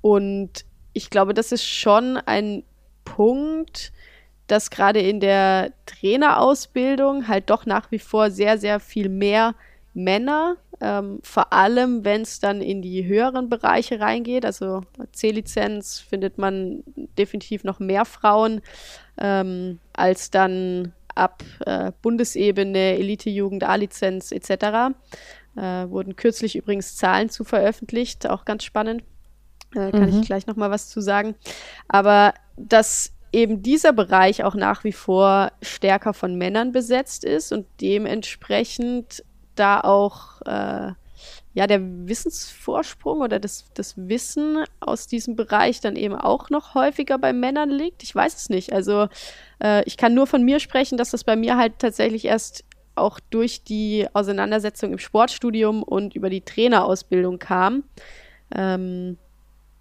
und ich glaube, das ist schon ein Punkt, dass gerade in der Trainerausbildung halt doch nach wie vor sehr, sehr viel mehr Männer, ähm, vor allem wenn es dann in die höheren Bereiche reingeht, also C-Lizenz findet man definitiv noch mehr Frauen ähm, als dann ab äh, Bundesebene, Elite-Jugend, A-Lizenz etc. Äh, wurden kürzlich übrigens Zahlen zu veröffentlicht, auch ganz spannend. Äh, kann mhm. ich gleich noch mal was zu sagen. Aber das eben dieser Bereich auch nach wie vor stärker von Männern besetzt ist und dementsprechend da auch äh, ja, der Wissensvorsprung oder das, das Wissen aus diesem Bereich dann eben auch noch häufiger bei Männern liegt. Ich weiß es nicht. Also äh, ich kann nur von mir sprechen, dass das bei mir halt tatsächlich erst auch durch die Auseinandersetzung im Sportstudium und über die Trainerausbildung kam. Ähm,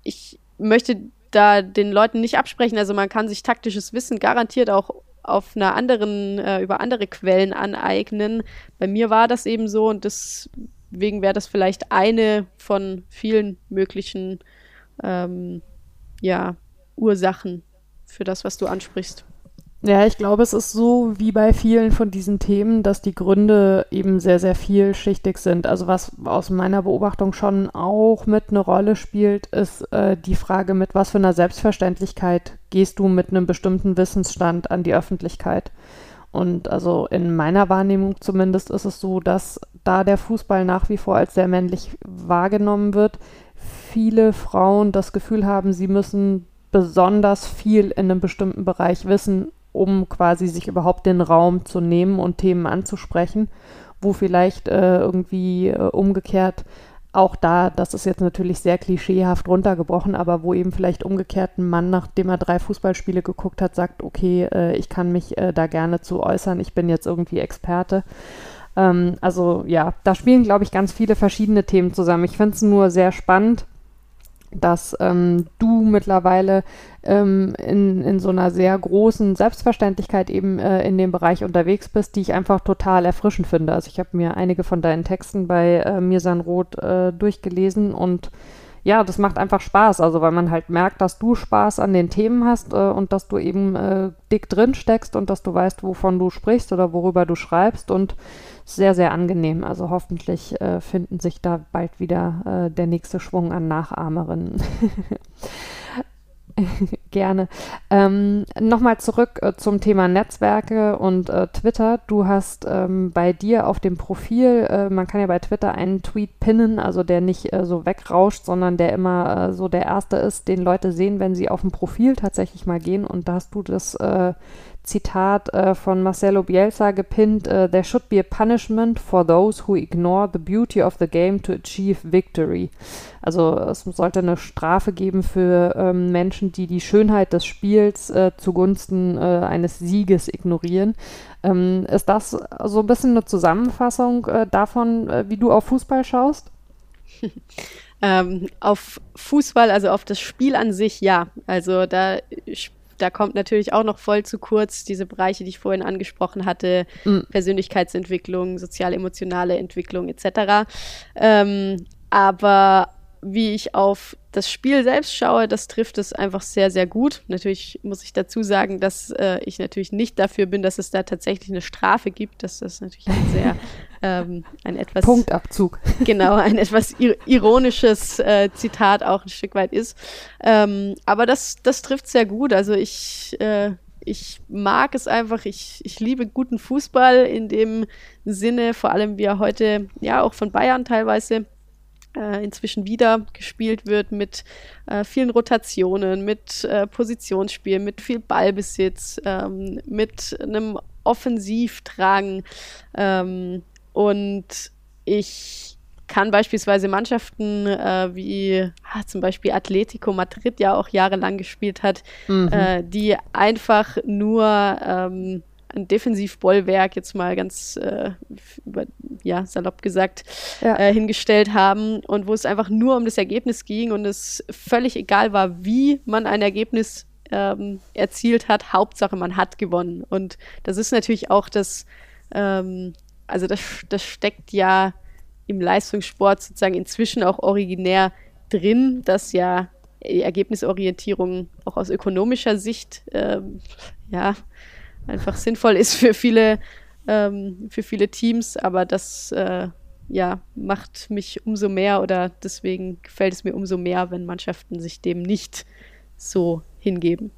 ich möchte da den Leuten nicht absprechen. Also man kann sich taktisches Wissen garantiert auch auf einer anderen, äh, über andere Quellen aneignen. Bei mir war das eben so und deswegen wäre das vielleicht eine von vielen möglichen ähm, ja, Ursachen für das, was du ansprichst. Ja, ich glaube, es ist so wie bei vielen von diesen Themen, dass die Gründe eben sehr, sehr vielschichtig sind. Also was aus meiner Beobachtung schon auch mit eine Rolle spielt, ist äh, die Frage, mit was für einer Selbstverständlichkeit gehst du mit einem bestimmten Wissensstand an die Öffentlichkeit. Und also in meiner Wahrnehmung zumindest ist es so, dass da der Fußball nach wie vor als sehr männlich wahrgenommen wird, viele Frauen das Gefühl haben, sie müssen besonders viel in einem bestimmten Bereich wissen, um quasi sich überhaupt den Raum zu nehmen und Themen anzusprechen, wo vielleicht äh, irgendwie äh, umgekehrt auch da, das ist jetzt natürlich sehr klischeehaft runtergebrochen, aber wo eben vielleicht umgekehrt ein Mann, nachdem er drei Fußballspiele geguckt hat, sagt, okay, äh, ich kann mich äh, da gerne zu äußern, ich bin jetzt irgendwie Experte. Ähm, also ja, da spielen, glaube ich, ganz viele verschiedene Themen zusammen. Ich finde es nur sehr spannend, dass ähm, du mittlerweile ähm, in, in so einer sehr großen Selbstverständlichkeit eben äh, in dem Bereich unterwegs bist, die ich einfach total erfrischend finde. Also ich habe mir einige von deinen Texten bei äh, Mirsan Roth äh, durchgelesen und ja, das macht einfach Spaß, also weil man halt merkt, dass du Spaß an den Themen hast äh, und dass du eben äh, dick drin steckst und dass du weißt, wovon du sprichst oder worüber du schreibst und sehr, sehr angenehm. Also hoffentlich äh, finden sich da bald wieder äh, der nächste Schwung an Nachahmerinnen. Gerne. Ähm, Nochmal zurück äh, zum Thema Netzwerke und äh, Twitter. Du hast ähm, bei dir auf dem Profil, äh, man kann ja bei Twitter einen Tweet pinnen, also der nicht äh, so wegrauscht, sondern der immer äh, so der erste ist, den Leute sehen, wenn sie auf dem Profil tatsächlich mal gehen. Und da hast du das äh, Zitat äh, von Marcelo Bielsa gepinnt, äh, There should be a punishment for those who ignore the beauty of the game to achieve victory. Also es sollte eine Strafe geben für ähm, Menschen, die die Schönheit des Spiels äh, zugunsten äh, eines Sieges ignorieren. Ähm, ist das so ein bisschen eine Zusammenfassung äh, davon, wie du auf Fußball schaust? ähm, auf Fußball, also auf das Spiel an sich, ja. Also da da kommt natürlich auch noch voll zu kurz diese Bereiche, die ich vorhin angesprochen hatte, mhm. Persönlichkeitsentwicklung, sozial-emotionale Entwicklung etc. Ähm, aber wie ich auf das Spiel selbst schaue, das trifft es einfach sehr, sehr gut. Natürlich muss ich dazu sagen, dass äh, ich natürlich nicht dafür bin, dass es da tatsächlich eine Strafe gibt. Das ist natürlich ein sehr, ähm, ein etwas. Punktabzug. Genau, ein etwas ir ironisches äh, Zitat auch ein Stück weit ist. Ähm, aber das, das trifft sehr gut. Also ich, äh, ich mag es einfach, ich, ich liebe guten Fußball in dem Sinne, vor allem wie er heute ja auch von Bayern teilweise äh, inzwischen wieder gespielt wird mit äh, vielen Rotationen, mit äh, Positionsspiel, mit viel Ballbesitz, ähm, mit einem Offensivdrang. Ähm, und ich kann beispielsweise Mannschaften äh, wie ah, zum Beispiel Atletico Madrid ja auch jahrelang gespielt hat, mhm. äh, die einfach nur ähm, ein Defensivbollwerk jetzt mal ganz äh, über, ja, salopp gesagt ja. äh, hingestellt haben und wo es einfach nur um das Ergebnis ging und es völlig egal war, wie man ein Ergebnis ähm, erzielt hat. Hauptsache, man hat gewonnen. Und das ist natürlich auch das, ähm, also das, das steckt ja im Leistungssport sozusagen inzwischen auch originär drin, dass ja die Ergebnisorientierung auch aus ökonomischer Sicht ähm, ja einfach sinnvoll ist für viele, ähm, für viele Teams, aber das äh, ja, macht mich umso mehr oder deswegen gefällt es mir umso mehr, wenn Mannschaften sich dem nicht so hingeben.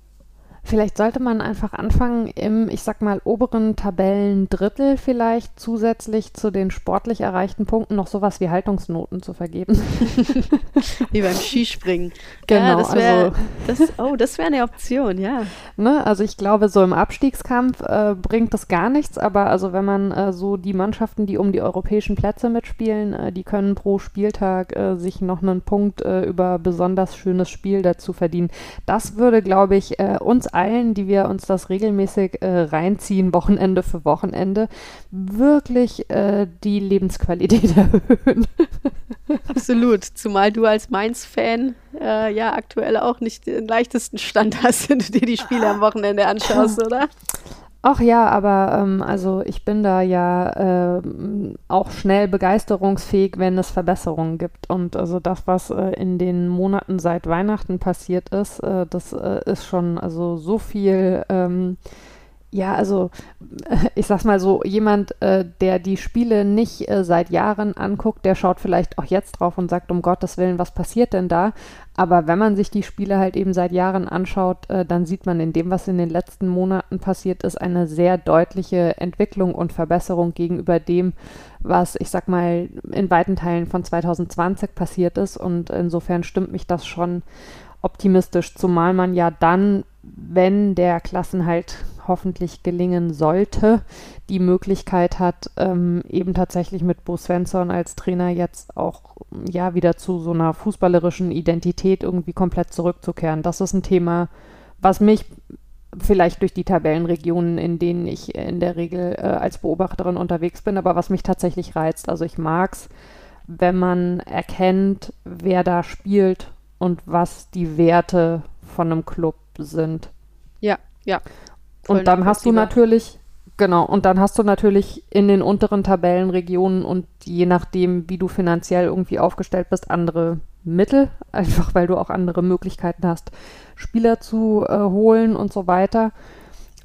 Vielleicht sollte man einfach anfangen, im, ich sag mal, oberen Tabellendrittel vielleicht zusätzlich zu den sportlich erreichten Punkten noch sowas wie Haltungsnoten zu vergeben. wie beim Skispringen. Genau. Ja, das wär, also, das, oh, das wäre eine Option, ja. Ne, also ich glaube, so im Abstiegskampf äh, bringt das gar nichts, aber also wenn man äh, so die Mannschaften, die um die europäischen Plätze mitspielen, äh, die können pro Spieltag äh, sich noch einen Punkt äh, über besonders schönes Spiel dazu verdienen. Das würde, glaube ich, äh, uns allen, die wir uns das regelmäßig äh, reinziehen, Wochenende für Wochenende, wirklich äh, die Lebensqualität erhöhen. Absolut, zumal du als Mainz-Fan äh, ja aktuell auch nicht den leichtesten Stand hast, wenn du dir die Spiele am Wochenende anschaust, oder? Ach ja, aber ähm, also ich bin da ja äh, auch schnell begeisterungsfähig, wenn es Verbesserungen gibt. Und also das, was äh, in den Monaten seit Weihnachten passiert ist, äh, das äh, ist schon also so viel ähm, ja, also ich sag's mal so, jemand, äh, der die Spiele nicht äh, seit Jahren anguckt, der schaut vielleicht auch jetzt drauf und sagt, um Gottes Willen, was passiert denn da? Aber wenn man sich die Spiele halt eben seit Jahren anschaut, äh, dann sieht man in dem, was in den letzten Monaten passiert ist, eine sehr deutliche Entwicklung und Verbesserung gegenüber dem, was ich sag mal in weiten Teilen von 2020 passiert ist. Und insofern stimmt mich das schon optimistisch, zumal man ja dann, wenn der Klassenhalt hoffentlich gelingen sollte, die Möglichkeit hat, ähm, eben tatsächlich mit Bo Svensson als Trainer jetzt auch ja wieder zu so einer fußballerischen Identität irgendwie komplett zurückzukehren. Das ist ein Thema, was mich vielleicht durch die Tabellenregionen, in denen ich in der Regel äh, als Beobachterin unterwegs bin, aber was mich tatsächlich reizt. Also ich mag es, wenn man erkennt, wer da spielt und was die Werte von einem Club sind. Ja, ja. Und dann hast du natürlich, genau, und dann hast du natürlich in den unteren Tabellenregionen und je nachdem, wie du finanziell irgendwie aufgestellt bist, andere Mittel, einfach weil du auch andere Möglichkeiten hast, Spieler zu äh, holen und so weiter.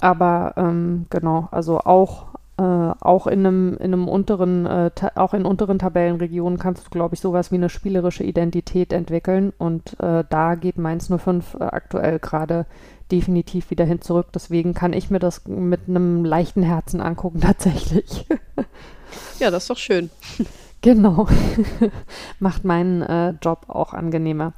Aber ähm, genau, also auch, äh, auch in einem, in einem unteren, äh, auch in unteren Tabellenregionen kannst du, glaube ich, sowas wie eine spielerische Identität entwickeln. Und äh, da geht Mainz 05 äh, aktuell gerade definitiv wieder hin zurück. Deswegen kann ich mir das mit einem leichten Herzen angucken, tatsächlich. Ja, das ist doch schön. Genau. Macht meinen äh, Job auch angenehmer.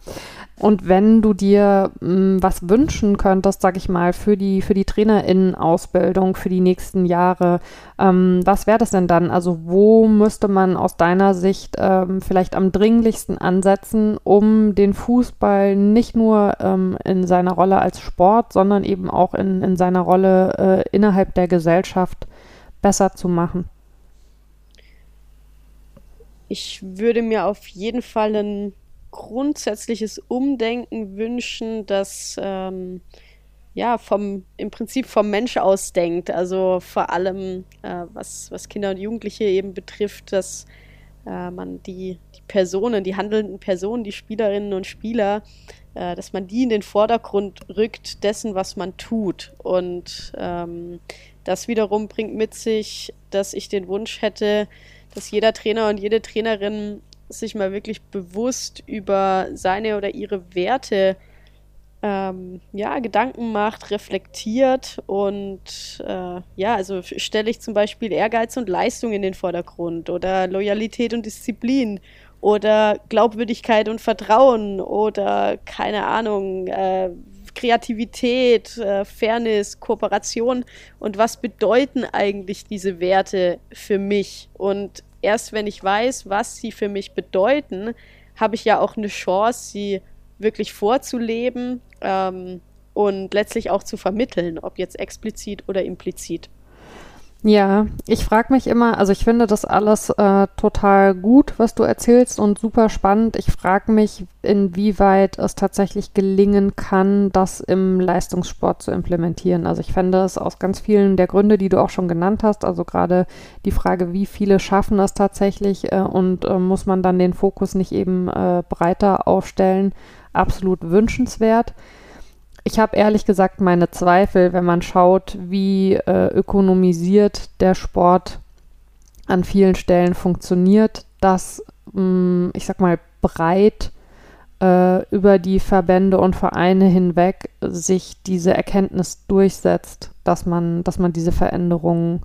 Und wenn du dir mh, hm, was wünschen könntest, sag ich mal, für die, für die TrainerInnen-Ausbildung für die nächsten Jahre, ähm, was wäre das denn dann? Also wo müsste man aus deiner Sicht ähm, vielleicht am dringlichsten ansetzen, um den Fußball nicht nur ähm, in seiner Rolle als Sport, sondern eben auch in, in seiner Rolle äh, innerhalb der Gesellschaft besser zu machen? Ich würde mir auf jeden Fall ein grundsätzliches Umdenken wünschen, das ähm, ja vom im Prinzip vom Mensch aus denkt. Also vor allem äh, was, was Kinder und Jugendliche eben betrifft, dass äh, man die, die Personen, die handelnden Personen, die Spielerinnen und Spieler, äh, dass man die in den Vordergrund rückt dessen, was man tut. Und ähm, das wiederum bringt mit sich, dass ich den Wunsch hätte, dass jeder Trainer und jede Trainerin sich mal wirklich bewusst über seine oder ihre Werte ähm, ja, Gedanken macht, reflektiert und äh, ja, also stelle ich zum Beispiel Ehrgeiz und Leistung in den Vordergrund oder Loyalität und Disziplin oder Glaubwürdigkeit und Vertrauen oder keine Ahnung, äh, Kreativität, äh, Fairness, Kooperation und was bedeuten eigentlich diese Werte für mich? Und erst wenn ich weiß, was sie für mich bedeuten, habe ich ja auch eine Chance, sie wirklich vorzuleben ähm, und letztlich auch zu vermitteln, ob jetzt explizit oder implizit. Ja, ich frage mich immer, also ich finde das alles äh, total gut, was du erzählst und super spannend. Ich frage mich, inwieweit es tatsächlich gelingen kann, das im Leistungssport zu implementieren. Also ich fände es aus ganz vielen der Gründe, die du auch schon genannt hast, also gerade die Frage, wie viele schaffen es tatsächlich äh, und äh, muss man dann den Fokus nicht eben äh, breiter aufstellen, absolut wünschenswert. Ich habe ehrlich gesagt meine Zweifel, wenn man schaut, wie äh, ökonomisiert der Sport an vielen Stellen funktioniert, dass, mh, mm, ich sag mal, breit äh, über die Verbände und Vereine hinweg sich diese Erkenntnis durchsetzt, dass man, dass man diese Veränderungen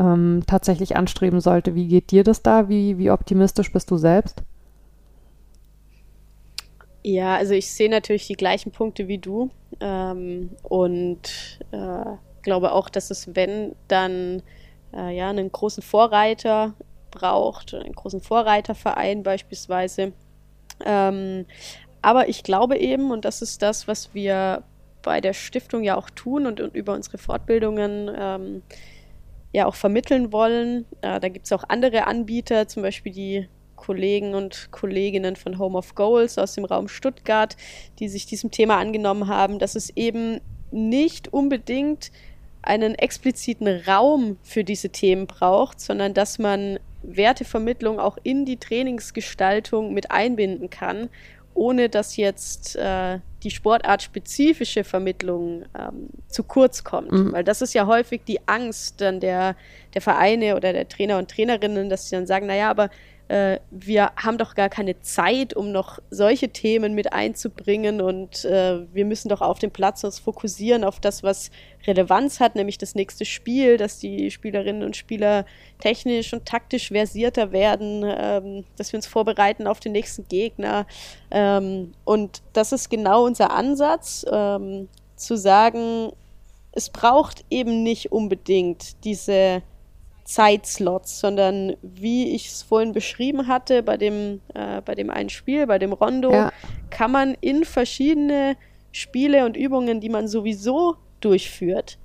ähm, tatsächlich anstreben sollte. Wie geht dir das da? Wie, wie optimistisch bist du selbst? Ja, also ich sehe natürlich die gleichen Punkte wie du ähm, und äh, glaube auch, dass es, wenn dann äh, ja einen großen Vorreiter braucht, einen großen Vorreiterverein beispielsweise. Ähm, aber ich glaube eben, und das ist das, was wir bei der Stiftung ja auch tun und, und über unsere Fortbildungen ähm, ja auch vermitteln wollen. Äh, da gibt es auch andere Anbieter, zum Beispiel die Kollegen und Kolleginnen von Home of Goals aus dem Raum Stuttgart, die sich diesem Thema angenommen haben, dass es eben nicht unbedingt einen expliziten Raum für diese Themen braucht, sondern dass man Wertevermittlung auch in die Trainingsgestaltung mit einbinden kann, ohne dass jetzt äh, die sportartspezifische Vermittlung ähm, zu kurz kommt. Mhm. Weil das ist ja häufig die Angst dann der, der Vereine oder der Trainer und Trainerinnen, dass sie dann sagen, naja, aber äh, wir haben doch gar keine Zeit, um noch solche Themen mit einzubringen und äh, wir müssen doch auf dem Platz uns fokussieren auf das, was Relevanz hat, nämlich das nächste Spiel, dass die Spielerinnen und Spieler technisch und taktisch versierter werden, ähm, dass wir uns vorbereiten auf den nächsten Gegner. Ähm, und das ist genau unser Ansatz, ähm, zu sagen, es braucht eben nicht unbedingt diese Zeitslots, sondern wie ich es vorhin beschrieben hatte, bei dem, äh, bei dem einen Spiel, bei dem Rondo, ja. kann man in verschiedene Spiele und Übungen, die man sowieso durchführt,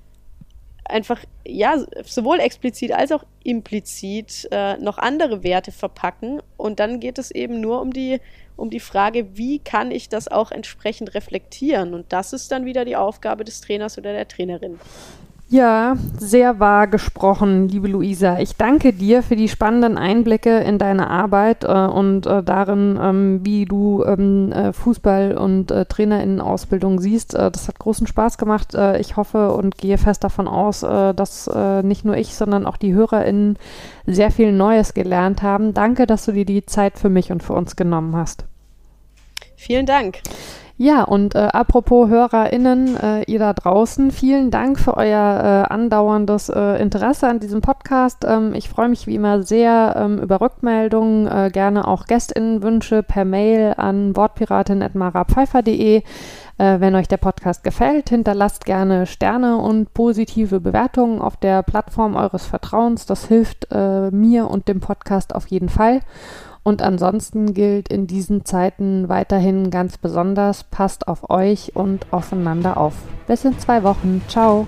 einfach, ja, sowohl explizit als auch implizit äh, noch andere Werte verpacken. Und dann geht es eben nur um die, um die Frage, wie kann ich das auch entsprechend reflektieren? Und das ist dann wieder die Aufgabe des Trainers oder der Trainerin. Ja, sehr wahr gesprochen, liebe Luisa. Ich danke dir für die spannenden Einblicke in deine Arbeit äh, und äh, darin, ähm, wie du ähm, äh, Fußball- und äh, Trainerinnenausbildung siehst. Äh, das hat großen Spaß gemacht. Äh, ich hoffe und gehe fest davon aus, äh, dass nicht nur ich, sondern auch die HörerInnen sehr viel Neues gelernt haben. Danke, dass du dir die Zeit für mich und für uns genommen hast. Vielen Dank. Ja, und äh, apropos HörerInnen, äh, ihr da draußen, vielen Dank für euer äh, andauerndes äh, Interesse an diesem Podcast. Ähm, ich freue mich wie immer sehr ähm, über Rückmeldungen, äh, gerne auch GästInnenwünsche per Mail an wortpiratin.marapfeifer.de. Äh, wenn euch der Podcast gefällt, hinterlasst gerne Sterne und positive Bewertungen auf der Plattform eures Vertrauens. Das hilft mir und dem Podcast auf jeden Fall. Und ansonsten gilt in diesen Zeiten weiterhin ganz besonders, passt auf euch und aufeinander auf. Bis in zwei Wochen. Ciao.